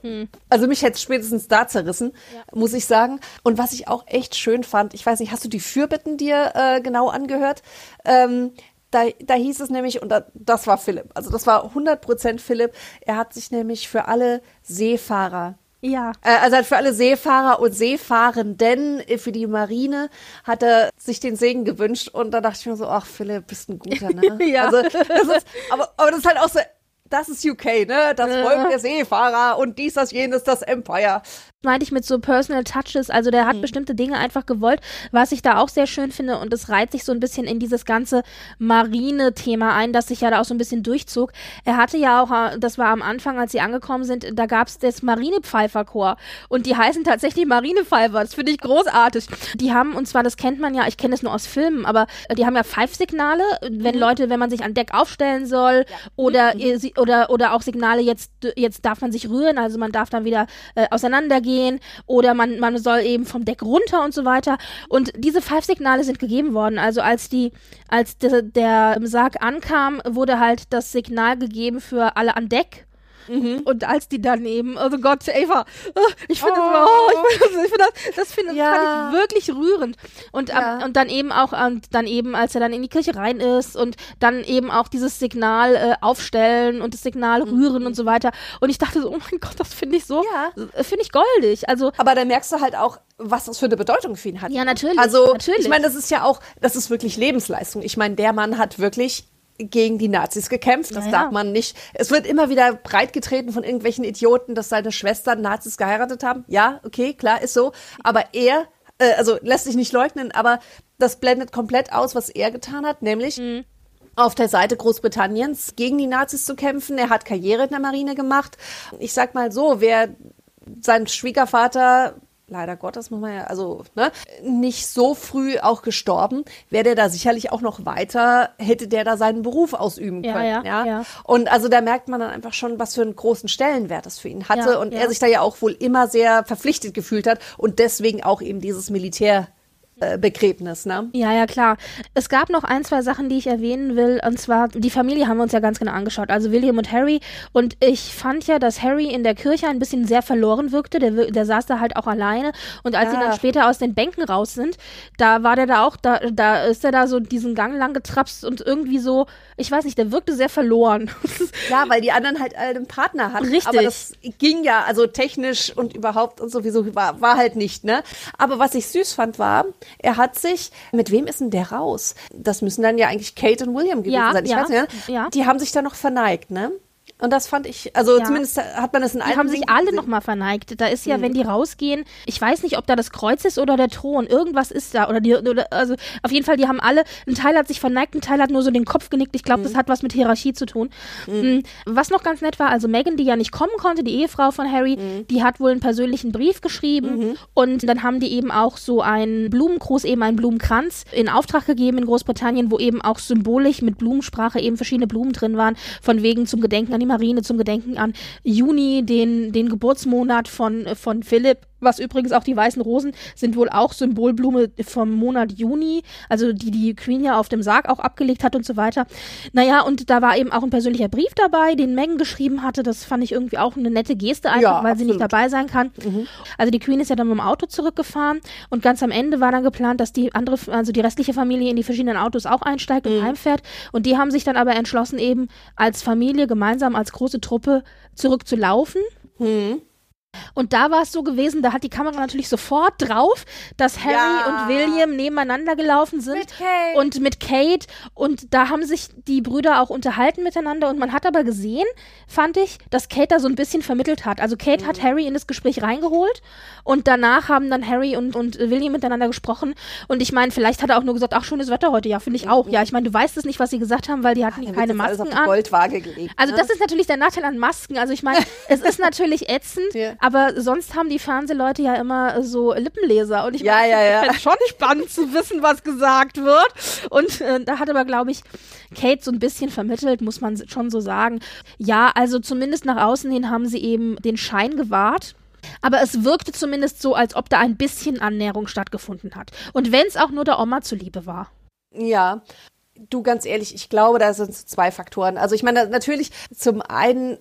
also mich hätte es spätestens da zerrissen, muss ich sagen. Und was ich auch echt schön fand, ich weiß nicht, hast du die Fürbitten dir äh, genau angehört? Ähm, da, da hieß es nämlich, und da, das war Philipp, also das war 100% Philipp, er hat sich nämlich für alle Seefahrer Ja. äh, Also halt für alle Seefahrer und Seefahrenden, äh, für die Marine, hat er sich den Segen gewünscht. Und da dachte ich mir so, ach Philipp, bist ein guter, ne? Ja. Also, das ist, aber, aber das ist halt auch so, das ist UK, ne? Das Volk der Seefahrer und dies, das, jenes, das Empire. meinte ich mit so Personal Touches. Also der Mhm. hat bestimmte Dinge einfach gewollt, was ich da auch sehr schön finde. Und es reiht sich so ein bisschen in dieses ganze Marine-Thema ein, das sich ja da auch so ein bisschen durchzog. Er hatte ja auch, äh, das war am Anfang, als sie angekommen sind, da gab es das Marinepfeiferchor. Und die heißen tatsächlich Marinepfeifer. Das finde ich großartig. Die haben, und zwar, das kennt man ja, ich kenne das nur aus Filmen, aber äh, die haben ja Pfeifsignale, wenn Leute, wenn man sich an Deck aufstellen soll oder, ihr sie- oder, oder auch Signale, jetzt, jetzt darf man sich rühren, also man darf dann wieder äh, auseinandergehen oder man, man soll eben vom Deck runter und so weiter. Und diese Five-Signale sind gegeben worden. Also als die, als de, der Sarg ankam, wurde halt das Signal gegeben für alle an Deck. Mhm. Und als die dann eben, also Gott, Eva, oh, ich finde oh. das, oh, ich find das, ich find das, das find, ja. fand ich wirklich rührend. Und, ja. ähm, und dann eben auch, und dann eben, als er dann in die Kirche rein ist und dann eben auch dieses Signal äh, aufstellen und das Signal mhm. rühren und so weiter. Und ich dachte so, oh mein Gott, das finde ich so, ja. finde ich goldig. Also, aber da merkst du halt auch, was das für eine Bedeutung für ihn hat. Ja, natürlich. Also, natürlich. ich meine, das ist ja auch, das ist wirklich Lebensleistung. Ich meine, der Mann hat wirklich gegen die Nazis gekämpft. Das ja, darf man nicht. Es wird immer wieder breitgetreten von irgendwelchen Idioten, dass seine Schwestern Nazis geheiratet haben. Ja, okay, klar, ist so. Aber er, äh, also lässt sich nicht leugnen, aber das blendet komplett aus, was er getan hat, nämlich mhm. auf der Seite Großbritanniens gegen die Nazis zu kämpfen. Er hat Karriere in der Marine gemacht. Ich sag mal so, wer sein Schwiegervater leider Gottes muss man ja, also ne, nicht so früh auch gestorben, wäre der da sicherlich auch noch weiter, hätte der da seinen Beruf ausüben können. Ja, ja, ja. Und also da merkt man dann einfach schon, was für einen großen Stellenwert das für ihn hatte ja, und er sich da ja auch wohl immer sehr verpflichtet gefühlt hat und deswegen auch eben dieses Militär Begräbnis, ne? Ja, ja, klar. Es gab noch ein, zwei Sachen, die ich erwähnen will. Und zwar, die Familie haben wir uns ja ganz genau angeschaut. Also William und Harry. Und ich fand ja, dass Harry in der Kirche ein bisschen sehr verloren wirkte. Der, der saß da halt auch alleine. Und als ja. sie dann später aus den Bänken raus sind, da war der da auch, da, da ist er da so diesen Gang lang getrapst und irgendwie so, ich weiß nicht, der wirkte sehr verloren. ja, weil die anderen halt einen Partner hatten. Richtig. Aber das ging ja, also technisch und überhaupt und sowieso war, war halt nicht, ne? Aber was ich süß fand, war, er hat sich, mit wem ist denn der raus? Das müssen dann ja eigentlich Kate und William gewesen ja, sein. Ich ja, weiß nicht, ja. Die haben sich da noch verneigt, ne? Und das fand ich, also ja. zumindest hat man das in einem. Die haben sich alle nochmal verneigt. Da ist ja, mhm. wenn die rausgehen, ich weiß nicht, ob da das Kreuz ist oder der Thron. Irgendwas ist da. Oder die, oder, also auf jeden Fall, die haben alle, ein Teil hat sich verneigt, ein Teil hat nur so den Kopf genickt. Ich glaube, mhm. das hat was mit Hierarchie zu tun. Mhm. mhm. Was noch ganz nett war, also Megan, die ja nicht kommen konnte, die Ehefrau von Harry, mhm. die hat wohl einen persönlichen Brief geschrieben. Mhm. Und dann haben die eben auch so einen Blumengruß, eben einen Blumenkranz in Auftrag gegeben in Großbritannien, wo eben auch symbolisch mit Blumensprache eben verschiedene Blumen drin waren, von wegen zum Gedenken an die Marine zum Gedenken an Juni, den, den Geburtsmonat von, von Philipp was übrigens auch die weißen Rosen sind wohl auch Symbolblume vom Monat Juni, also die die Queen ja auf dem Sarg auch abgelegt hat und so weiter. Naja, und da war eben auch ein persönlicher Brief dabei, den Megan geschrieben hatte. Das fand ich irgendwie auch eine nette Geste einfach, ja, weil absolut. sie nicht dabei sein kann. Mhm. Also die Queen ist ja dann mit dem Auto zurückgefahren und ganz am Ende war dann geplant, dass die andere, also die restliche Familie in die verschiedenen Autos auch einsteigt und mhm. heimfährt. Und die haben sich dann aber entschlossen, eben als Familie gemeinsam, als große Truppe zurückzulaufen. Mhm. Und da war es so gewesen, da hat die Kamera natürlich sofort drauf, dass Harry ja. und William nebeneinander gelaufen sind mit und mit Kate und da haben sich die Brüder auch unterhalten miteinander und man hat aber gesehen, fand ich, dass Kate da so ein bisschen vermittelt hat. Also Kate mhm. hat Harry in das Gespräch reingeholt und danach haben dann Harry und, und William miteinander gesprochen und ich meine, vielleicht hat er auch nur gesagt, ach schönes Wetter heute, ja, finde ich auch. Mhm. Ja, ich meine, du weißt es nicht, was sie gesagt haben, weil die hatten ja, keine Masken an. Goldwaage gelegt, also ne? das ist natürlich der Nachteil an Masken. Also ich meine, es ist natürlich ätzend, ja. Aber sonst haben die Fernsehleute ja immer so Lippenleser. Und ich ja, ja, ja. finde schon spannend zu wissen, was gesagt wird. Und äh, da hat aber, glaube ich, Kate so ein bisschen vermittelt, muss man schon so sagen. Ja, also zumindest nach außen hin haben sie eben den Schein gewahrt. Aber es wirkte zumindest so, als ob da ein bisschen Annäherung stattgefunden hat. Und wenn es auch nur der Oma zuliebe war. Ja, du ganz ehrlich, ich glaube, da sind zwei Faktoren. Also ich meine, natürlich zum einen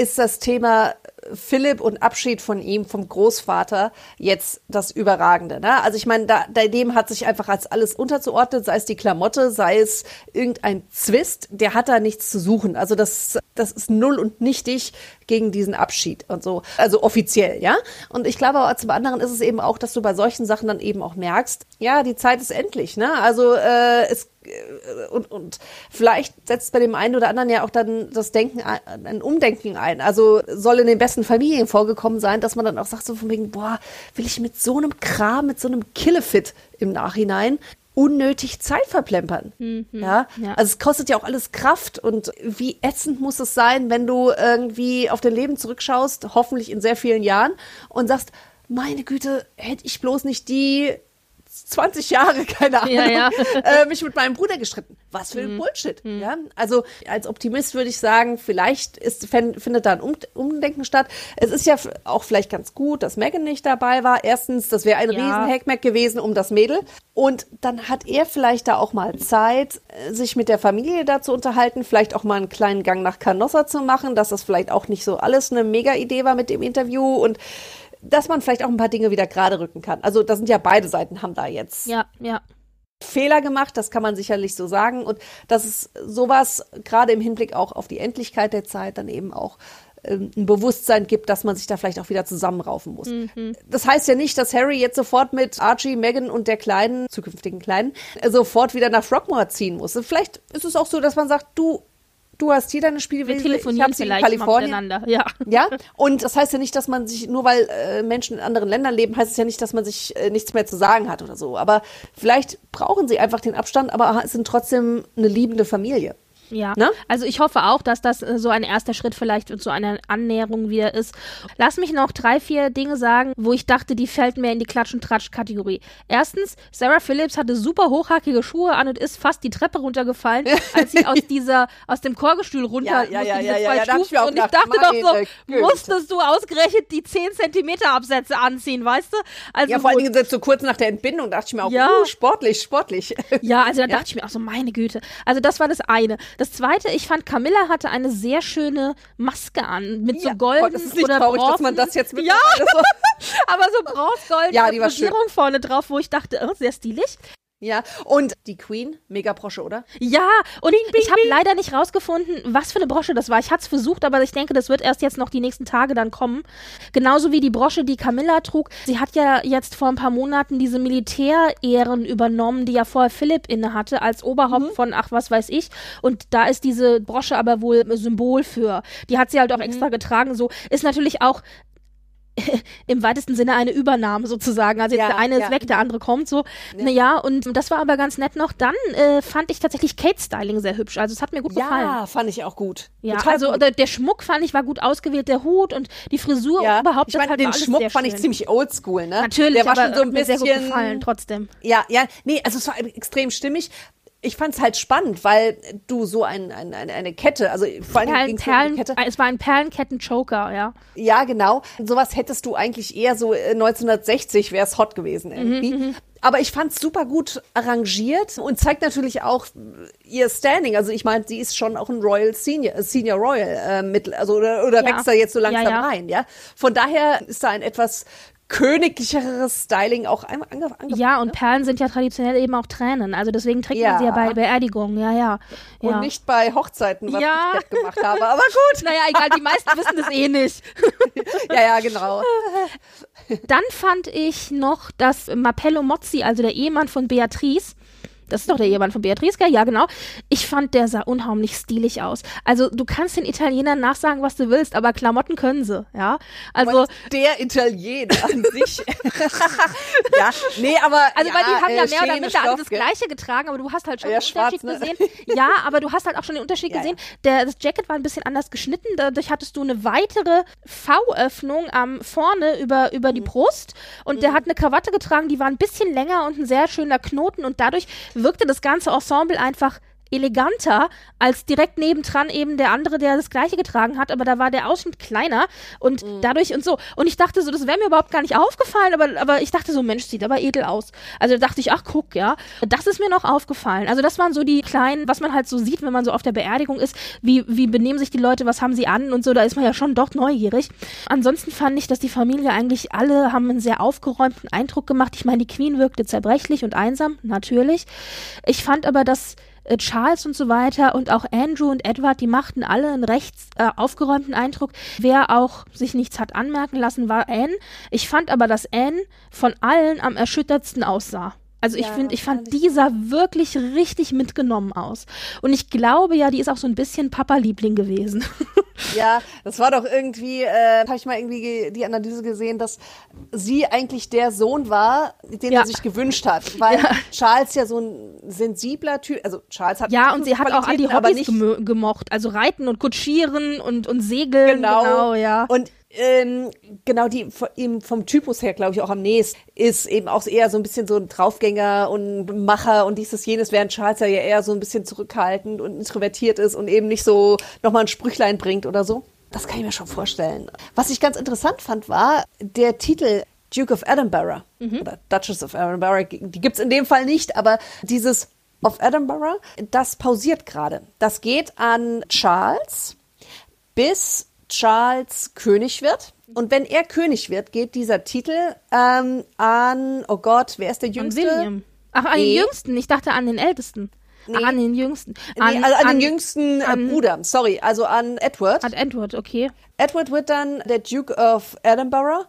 ist das Thema Philipp und Abschied von ihm, vom Großvater, jetzt das Überragende. Ne? Also ich meine, da, dem hat sich einfach als alles unterzuordnet, sei es die Klamotte, sei es irgendein Zwist, der hat da nichts zu suchen. Also das, das ist null und nichtig gegen diesen Abschied und so. Also offiziell, ja. Und ich glaube, aber zum anderen ist es eben auch, dass du bei solchen Sachen dann eben auch merkst, ja, die Zeit ist endlich. Ne? Also äh, es äh, und, und vielleicht setzt bei dem einen oder anderen ja auch dann das Denken, ein Umdenken ein. Also soll in den besten Familien vorgekommen sein, dass man dann auch sagt so von wegen, boah, will ich mit so einem Kram, mit so einem Killefit im Nachhinein unnötig Zeit verplempern. Mhm, ja? ja? also es kostet ja auch alles Kraft und wie ätzend muss es sein, wenn du irgendwie auf dein Leben zurückschaust, hoffentlich in sehr vielen Jahren und sagst, meine Güte, hätte ich bloß nicht die 20 Jahre, keine Ahnung, Ja, ja. Äh, mich mit meinem Bruder gestritten. Was für ein Bullshit. Ja? Also als Optimist würde ich sagen, vielleicht ist, findet da ein um Umdenken statt. Es ist ja auch vielleicht ganz gut, dass Megan nicht dabei war. Erstens, das wäre ein Ja. riesen Hackmack gewesen um das Mädel. Und dann hat er vielleicht da auch mal Zeit, sich mit der Familie da zu unterhalten, vielleicht auch mal einen kleinen Gang nach Canossa zu machen, dass das vielleicht auch nicht so alles eine Mega-Idee war mit dem Interview und dass man vielleicht auch ein paar Dinge wieder gerade rücken kann. Also da sind ja beide Seiten haben da jetzt Ja, ja. Fehler gemacht, das kann man sicherlich so sagen. Und dass es sowas gerade im Hinblick auch auf die Endlichkeit der Zeit dann eben auch ähm, ein Bewusstsein gibt, dass man sich da vielleicht auch wieder zusammenraufen muss. Das heißt ja nicht, dass Harry jetzt sofort mit Archie, Meghan und der Kleinen, zukünftigen Kleinen, äh, sofort wieder nach Frogmore ziehen muss. Vielleicht ist es auch so, dass man sagt, du, du hast hier deine Spielwiese, Wir ich telefonieren habe sie in Kalifornien. miteinander. Ja. Ja, und das heißt ja nicht, dass man sich, nur weil äh, Menschen in anderen Ländern leben, heißt es ja nicht, dass man sich äh, nichts mehr zu sagen hat oder so. Aber vielleicht brauchen sie einfach den Abstand, aber sind trotzdem eine liebende Familie. Ja, Ne? also ich hoffe auch, dass das äh, so ein erster Schritt vielleicht zu einer Annäherung wieder ist. Lass mich noch drei, vier Dinge sagen, wo ich dachte, die fällt mir in die Klatsch- und Tratsch-Kategorie. Erstens, Sarah Phillips hatte super hochhackige Schuhe an und ist fast die Treppe runtergefallen, als sie aus dieser, aus dem Chorgestühl runter Ja, ja, musste, ja, ja, ja, ja, ich Stufen. auch und ich dachte doch so, musstest du ausgerechnet die 10 Zentimeter Absätze anziehen, weißt du? Also Ja, vor allen Dingen so kurz nach der Entbindung dachte ich mir auch, Ja. uh, sportlich, sportlich. Ja, also da dachte ich mir auch so, meine Güte. Also das war das eine. Das zweite, ich fand, Camilla hatte eine sehr schöne Maske an, mit Ja. so golden Oh, das ist nicht oder traurig, dass man das jetzt mit Ja, aber so bronze-goldene Ja, die war schön. Vorne drauf, wo ich dachte, oh, sehr stilig. Ja, und die Queen, mega Brosche, oder? Ja, und ich habe leider nicht rausgefunden, was für eine Brosche das war. Ich hatte es versucht, aber ich denke, das wird erst jetzt noch die nächsten Tage dann kommen. Genauso wie die Brosche, die Camilla trug. Sie hat ja jetzt vor ein paar Monaten diese Militärehren übernommen, die ja vorher Philipp inne hatte, als Oberhaupt von, ach, was weiß ich. Und da ist diese Brosche aber wohl Symbol für. Die hat sie halt auch extra getragen. So ist natürlich auch im weitesten Sinne eine Übernahme sozusagen. Also jetzt Ja, der eine ja. ist weg, der andere kommt so. Naja, und das war aber ganz nett noch. Dann äh, fand ich tatsächlich Kate's Styling sehr hübsch. Also es hat mir gut gefallen. Ja, fand ich auch gut. Ja, Total also gut. der, der Schmuck fand ich war gut ausgewählt, der Hut und die Frisur ja. überhaupt. ich meine, halt den Schmuck fand ich ziemlich oldschool, ne? Natürlich, Der war aber schon so ein hat mir sehr gut bisschen gefallen, trotzdem. Ja, ja, nee, also es war extrem stimmig. Ich fand es halt spannend, weil du so ein, ein, eine, eine Kette, also vor allem Perlen, Perlen, Kette. es war ein Perlenketten-Choker, ja. Ja, genau. Sowas hättest du eigentlich eher so äh, 1960 wäre es hot gewesen irgendwie. Aber ich fand's super gut arrangiert und zeigt natürlich auch äh, ihr Standing. Also ich meine, sie ist schon auch ein Royal Senior, äh, Senior Royal äh, mit, also oder, oder Ja. wächst da jetzt so langsam Ja, ja. rein, ja. Von daher ist da ein etwas königlicheres Styling auch einmal ange Ja, und Perlen sind ja traditionell eben auch Tränen. Also deswegen trägt Ja. man sie ja bei Beerdigungen, ja, ja. ja. und nicht bei Hochzeiten, was Ja. ich gemacht habe. Aber gut. naja, egal, die meisten wissen das eh nicht. Ja, ja, genau. Dann fand ich noch, dass Mappello Mozzi, also der Ehemann von Beatrice, das ist doch der Ehemann von Beatrice, gell? Ja, genau. Ich fand, der sah unheimlich stilig aus. Also, du kannst den Italienern nachsagen, was du willst, aber Klamotten können sie, ja? Also, der Italiener an sich. ja, nee, aber. also ja, weil die haben ja äh, mehr oder minder alle Stoff, das? Gleiche getragen, aber du hast halt schon Ja, den Unterschied schwarz, ne? gesehen. Ja, aber du hast halt auch schon den Unterschied Ja, gesehen. Der, das Jacket war ein bisschen anders geschnitten, dadurch hattest du eine weitere V-Öffnung am vorne über, über Mhm. die Brust und der hat eine Krawatte getragen, die war ein bisschen länger und ein sehr schöner Knoten und dadurch wirkte das ganze Ensemble einfach eleganter als direkt nebendran eben der andere, der das gleiche getragen hat, aber da war der Ausschnitt kleiner und Mhm. dadurch und so. Und ich dachte so, das wäre mir überhaupt gar nicht aufgefallen, aber, aber ich dachte so, Mensch, sieht aber edel aus. Also da dachte ich, ach guck, ja, das ist mir noch aufgefallen. Also das waren so die kleinen, was man halt so sieht, wenn man so auf der Beerdigung ist, wie, wie benehmen sich die Leute, was haben sie an und so, da ist man ja schon doch neugierig. Ansonsten fand ich, dass die Familie eigentlich alle haben einen sehr aufgeräumten Eindruck gemacht. Ich meine, die Queen wirkte zerbrechlich und einsam, natürlich. Ich fand aber, dass äh, Charles und so weiter und auch Andrew und Edward, die machten alle einen recht äh, aufgeräumten Eindruck. Wer auch sich nichts hat anmerken lassen, war Anne. Ich fand aber, dass Anne von allen am erschüttertsten aussah. Also ich Ja, finde, ich fand, die sah wirklich richtig mitgenommen aus. Und ich glaube ja, die ist auch so ein bisschen Papa-Liebling gewesen. Ja, das war doch irgendwie, äh, habe ich mal irgendwie ge- die Analyse gesehen, dass sie eigentlich der Sohn war, den Ja. er sich gewünscht hat. Weil Ja. Charles ja so ein sensibler Typ, also Charles hat ja, und sie hat auch all die Hobbys gemocht. Also Reiten und Kutschieren und, und Segeln. Genau. genau ja. Und ähm, genau, die ihm vom Typus her, glaube ich, auch am nächsten ist eben auch eher so ein bisschen so ein Draufgänger und Macher und dieses jenes, während Charles ja eher so ein bisschen zurückhaltend und introvertiert ist und eben nicht so nochmal ein Sprüchlein bringt oder so. Das kann ich mir schon vorstellen. Was ich ganz interessant fand, war der Titel Duke of Edinburgh mhm. oder Duchess of Edinburgh. Die gibt's in dem Fall nicht, aber dieses of Edinburgh, das pausiert gerade. Das geht an Charles bis Charles König wird. Und wenn er König wird, geht dieser Titel ähm, an, oh Gott, wer ist der Jüngste? An William. Ach, an nee. den Jüngsten. Ich dachte an den Ältesten. Nee. Ach, an den Jüngsten. An, nee, also an, an den jüngsten äh, an, Bruder, sorry, also an Edward. An Edward, okay. Edward wird dann der Duke of Edinburgh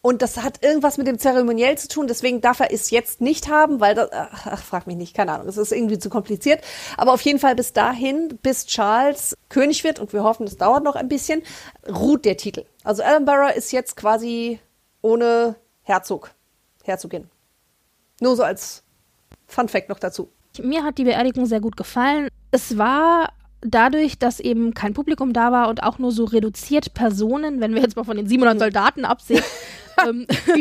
und das hat irgendwas mit dem Zeremoniell zu tun, deswegen darf er es jetzt nicht haben, weil das, ach, frag mich nicht, keine Ahnung, es ist irgendwie zu kompliziert. Aber auf jeden Fall bis dahin, bis Charles König wird, und wir hoffen, es dauert noch ein bisschen, ruht der Titel. Also Edinburgh ist jetzt quasi ohne Herzog, Herzogin. Nur so als Fun Fact noch dazu. Mir hat die Beerdigung sehr gut gefallen. Es war dadurch, dass eben kein Publikum da war und auch nur so reduziert Personen, wenn wir jetzt mal von den 700 Soldaten absehen, ähm,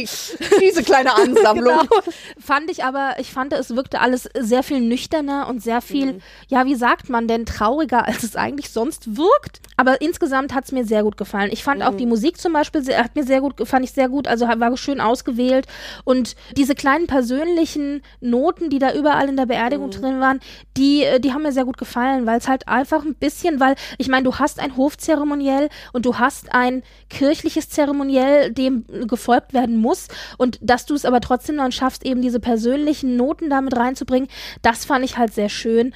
Diese kleine Ansammlung. Genau. Fand ich aber, ich fand, es wirkte alles sehr viel nüchterner und sehr viel, mhm. ja, wie sagt man denn, trauriger, als es eigentlich sonst wirkt. Aber insgesamt hat es mir sehr gut gefallen. Ich fand mhm. auch die Musik zum Beispiel, sehr, hat mir sehr gut, fand ich sehr gut, also war schön ausgewählt. Und diese kleinen persönlichen Noten, die da überall in der Beerdigung mhm. drin waren, die, äh, die haben mir sehr gut gefallen, weil es halt einfach ein bisschen, weil, ich meine, du hast ein Hofzeremoniell und du hast ein kirchliches Zeremoniell, dem gefolgt verfolgt werden muss und dass du es aber trotzdem dann schaffst, eben diese persönlichen Noten damit reinzubringen, das fand ich halt sehr schön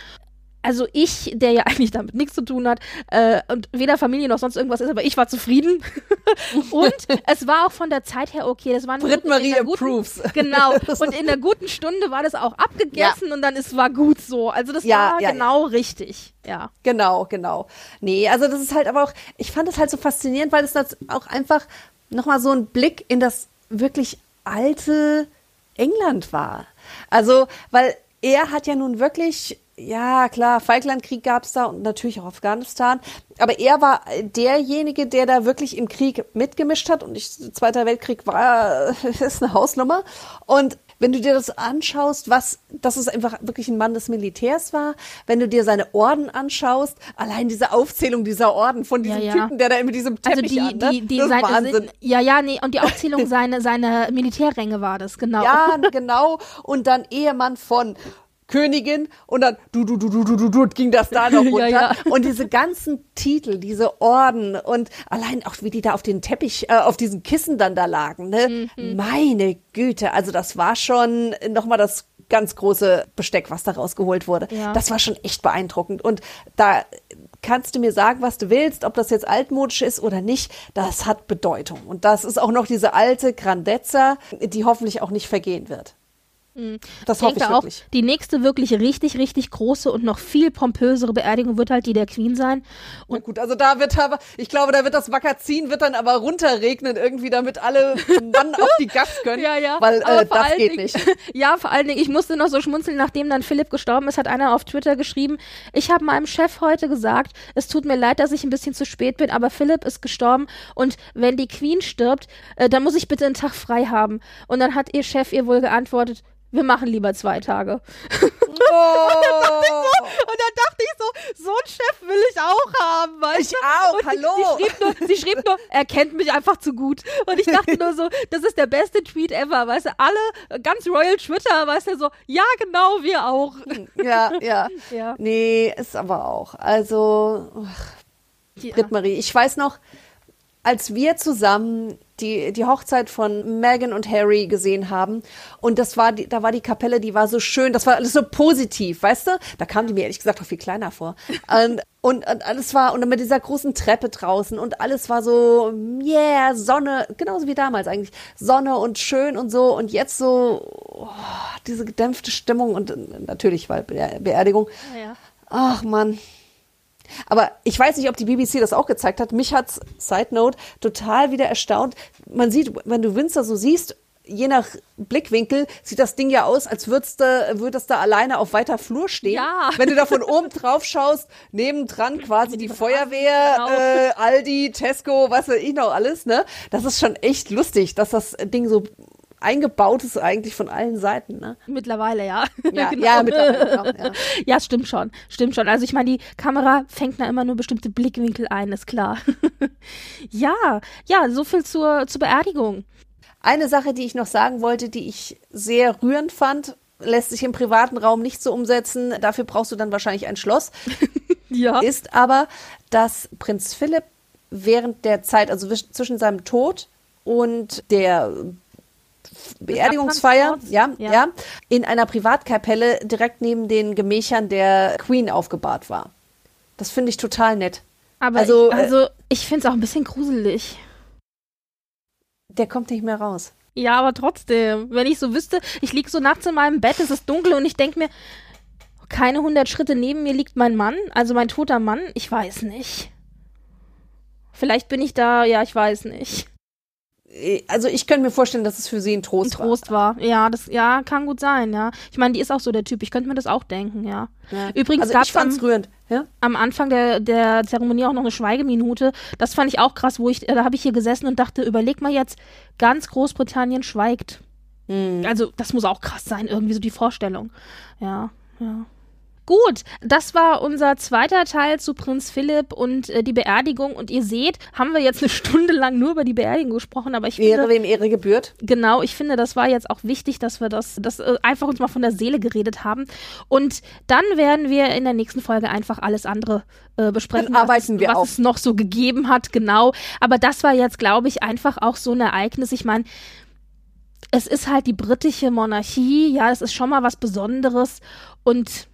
also ich, der ja eigentlich damit nichts zu tun hat äh, und weder Familie noch sonst irgendwas ist, aber ich war zufrieden. und es war auch von der Zeit her okay. Das war Brit Marie approves. Genau. Und in der guten Stunde war das auch abgegessen ja. und dann ist war gut so. Also das ja, war ja, genau richtig. Ja. Genau, genau. Nee, also das ist halt aber auch, ich fand das halt so faszinierend, weil es das auch einfach nochmal so ein Blick in das wirklich alte England war. Also, weil er hat ja nun wirklich, ja klar, Falklandkrieg gab es da und natürlich auch Afghanistan, aber er war derjenige, der da wirklich im Krieg mitgemischt hat und ich, Zweiter Weltkrieg war, ist eine Hausnummer und wenn du dir das anschaust, was, dass es einfach wirklich ein Mann des Militärs war, wenn du dir seine Orden anschaust, allein diese Aufzählung dieser Orden von diesem ja, ja. Typen, der da mit diesem also Teppich also die, an, ne? die, die, das seine, Wahnsinn. ja, ja, nee, und die Aufzählung seine, seine Militärränge war das, genau. Ja, genau. Und dann Ehemann von Königin und dann du du du du du du du ging das da noch runter ja, ja. und diese ganzen Titel, diese Orden und allein auch wie die da auf den Teppich äh, auf diesen Kissen dann da lagen, ne? Mhm. Meine Güte, also das war schon noch mal das ganz große Besteck, was da rausgeholt wurde. Ja. Das war schon echt beeindruckend und da kannst du mir sagen, was du willst, ob das jetzt altmodisch ist oder nicht, das hat Bedeutung. Und das ist auch noch diese alte Grandezza, die hoffentlich auch nicht vergehen wird. Mhm. Das ich hoffe ich wirklich. Auch, die nächste wirklich richtig, richtig große und noch viel pompösere Beerdigung wird halt die der Queen sein. Und Na gut, also da wird aber, ich glaube, da wird das Magazin wird dann aber runterregnen irgendwie, damit alle dann auf die Gas können. ja, ja. Weil äh, das geht Dingen, nicht. ja, vor allen Dingen, ich musste noch so schmunzeln, nachdem dann Philipp gestorben ist, hat einer auf Twitter geschrieben, ich habe meinem Chef heute gesagt, es tut mir leid, dass ich ein bisschen zu spät bin, aber Philipp ist gestorben und wenn die Queen stirbt, äh, dann muss ich bitte einen Tag frei haben. Und dann hat ihr Chef ihr wohl geantwortet, wir machen lieber zwei Tage. Oh. und, dann dachte ich so, so einen Chef will ich auch haben. Weißt ich auch, und hallo. Sie, sie, schrieb nur, sie schrieb nur, er kennt mich einfach zu gut. Und ich dachte nur so, das ist der beste Tweet ever, weißt du, alle, ganz Royal Twitter, weißt du, so, ja genau, wir auch. Ja, ja. ja. Nee, ist aber auch. Also, ach, ja. Britt-Marie, ich weiß noch, als wir zusammen die, die Hochzeit von Meghan und Harry gesehen haben. Und das war die, da war die Kapelle, die war so schön, das war alles so positiv, weißt du? Da kam die mir ehrlich gesagt auch viel kleiner vor. und, und, und alles war, und dann mit dieser großen Treppe draußen und alles war so, yeah, Sonne, genauso wie damals eigentlich. Sonne und schön und so. Und jetzt so, oh, diese gedämpfte Stimmung und natürlich, weil Beerdigung. Ja. Ach man, aber ich weiß nicht, ob die BBC das auch gezeigt hat. Mich hat's, Side Note, total wieder erstaunt. Man sieht, wenn du Windsor so siehst, je nach Blickwinkel sieht das Ding ja aus, als würdest du, würdest du alleine auf weiter Flur stehen. Ja. Wenn du da von oben drauf schaust, nebendran quasi die Feuerwehr, Genau. äh, Aldi, Tesco, was weiß ich noch alles, ne? Das ist schon echt lustig, dass das Ding so eingebaut ist eigentlich von allen Seiten, ne? Mittlerweile, ja. Ja, Genau. ja, mittlerweile, genau, ja. Ja, stimmt schon. Stimmt schon. Also ich meine, die Kamera fängt da immer nur bestimmte Blickwinkel ein, ist klar. ja, ja, so viel zur, zur Beerdigung. Eine Sache, die ich noch sagen wollte, die ich sehr rührend fand, lässt sich im privaten Raum nicht so umsetzen. Dafür brauchst du dann wahrscheinlich ein Schloss. Ja. Ist aber, dass Prinz Philipp während der Zeit, also wisch- zwischen seinem Tod und der Beerdigungsfeier, ja, Ja. ja, in einer Privatkapelle direkt neben den Gemächern der Queen aufgebahrt war. Das finde ich total nett. Aber Also, ich, also ich finde es auch ein bisschen gruselig. Der kommt nicht mehr raus. Ja, aber trotzdem, wenn ich so wüsste, ich liege so nachts in meinem Bett, es ist dunkel und ich denke mir, keine 100 Schritte neben mir liegt mein Mann, also mein toter Mann, ich weiß nicht. Vielleicht bin ich da, ja, ich weiß nicht. Also ich könnte mir vorstellen, dass es für sie ein Ein Trost, Trost war. Ja, das, ja, kann gut sein, ja. Ich meine, die ist auch so der Typ. Ich könnte mir das auch denken, ja. war. Ja. Übrigens also gab's am- rührend. Ja? Am Anfang der, der Zeremonie auch noch eine Schweigeminute. Das fand ich auch krass, wo ich, äh, da habe ich hier gesessen und dachte, überleg mal jetzt, ganz Großbritannien schweigt. Hm. Also, das muss auch krass sein, irgendwie so die Vorstellung. Ja, ja. Gut, das war unser zweiter Teil zu Prinz Philipp und äh, die Beerdigung. Und ihr seht, haben wir jetzt eine Stunde lang nur über die Beerdigung gesprochen, aber ich Ehre, finde, wem Ehre gebührt. genau, ich finde, das war jetzt auch wichtig, dass wir das, das äh, einfach uns mal von der Seele geredet haben. Und dann werden wir in der nächsten Folge einfach alles andere äh, besprechen, Dann arbeiten was, wir was auf. es noch so gegeben hat, genau. Aber das war jetzt, glaube ich, einfach auch so ein Ereignis. Ich meine, es ist halt die britische Monarchie, ja, es ist schon mal was Besonderes und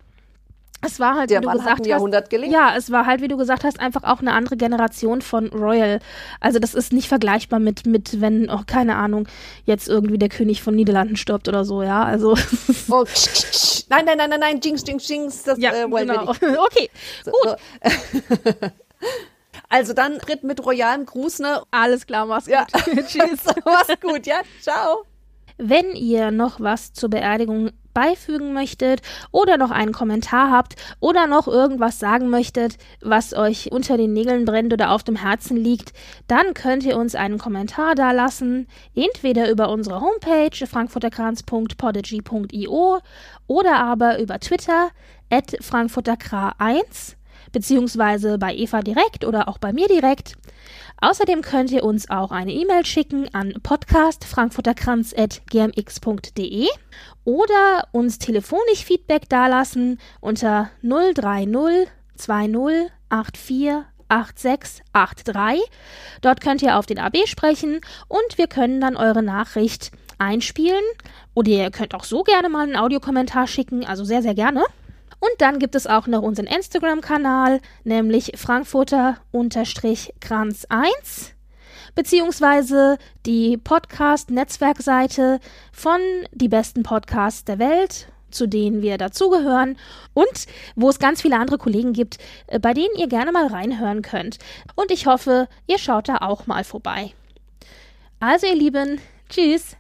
es war halt, Der wie du Mann hat gesagt hast, Jahrhundert gelebt. ja, es war halt, wie du gesagt hast, einfach auch eine andere Generation von Royal. Also das ist nicht vergleichbar mit, mit wenn, oh, keine Ahnung, jetzt irgendwie der König von Niederlanden stirbt oder so, ja, also Oh, tsch, tsch, tsch. Nein, nein, nein, nein, nein, Jinx, Jinx, Jinx, das ja, äh, wollen genau. wir nicht. Okay, So, gut, so. Also dann tritt mit royalem Gruß, ne? alles klar, mach's Ja. gut. Tschüss. Mach's gut, ja? Ciao. Wenn ihr noch was zur Beerdigung beifügen möchtet oder noch einen Kommentar habt oder noch irgendwas sagen möchtet, was euch unter den Nägeln brennt oder auf dem Herzen liegt, dann könnt ihr uns einen Kommentar dalassen, entweder über unsere Homepage frankfurterkranz.podigy.io oder aber über Twitter at frankfurterkra1 beziehungsweise bei Eva direkt oder auch bei mir direkt. Außerdem könnt ihr uns auch eine E-Mail schicken an podcastfrankfurterkranz.gmx.de oder uns telefonisch Feedback dalassen unter 030 20 84 8683. Dort könnt ihr auf den AB sprechen und wir können dann eure Nachricht einspielen. Oder ihr könnt auch so gerne mal einen Audiokommentar schicken, also sehr, sehr gerne. Und dann gibt es auch noch unseren Instagram-Kanal, nämlich Frankfurter-Kranz1, beziehungsweise die Podcast-Netzwerkseite von die besten Podcasts der Welt, zu denen wir dazugehören und wo es ganz viele andere Kollegen gibt, äh, bei denen ihr gerne mal reinhören könnt. Und ich hoffe, ihr schaut da auch mal vorbei. Also ihr Lieben, tschüss!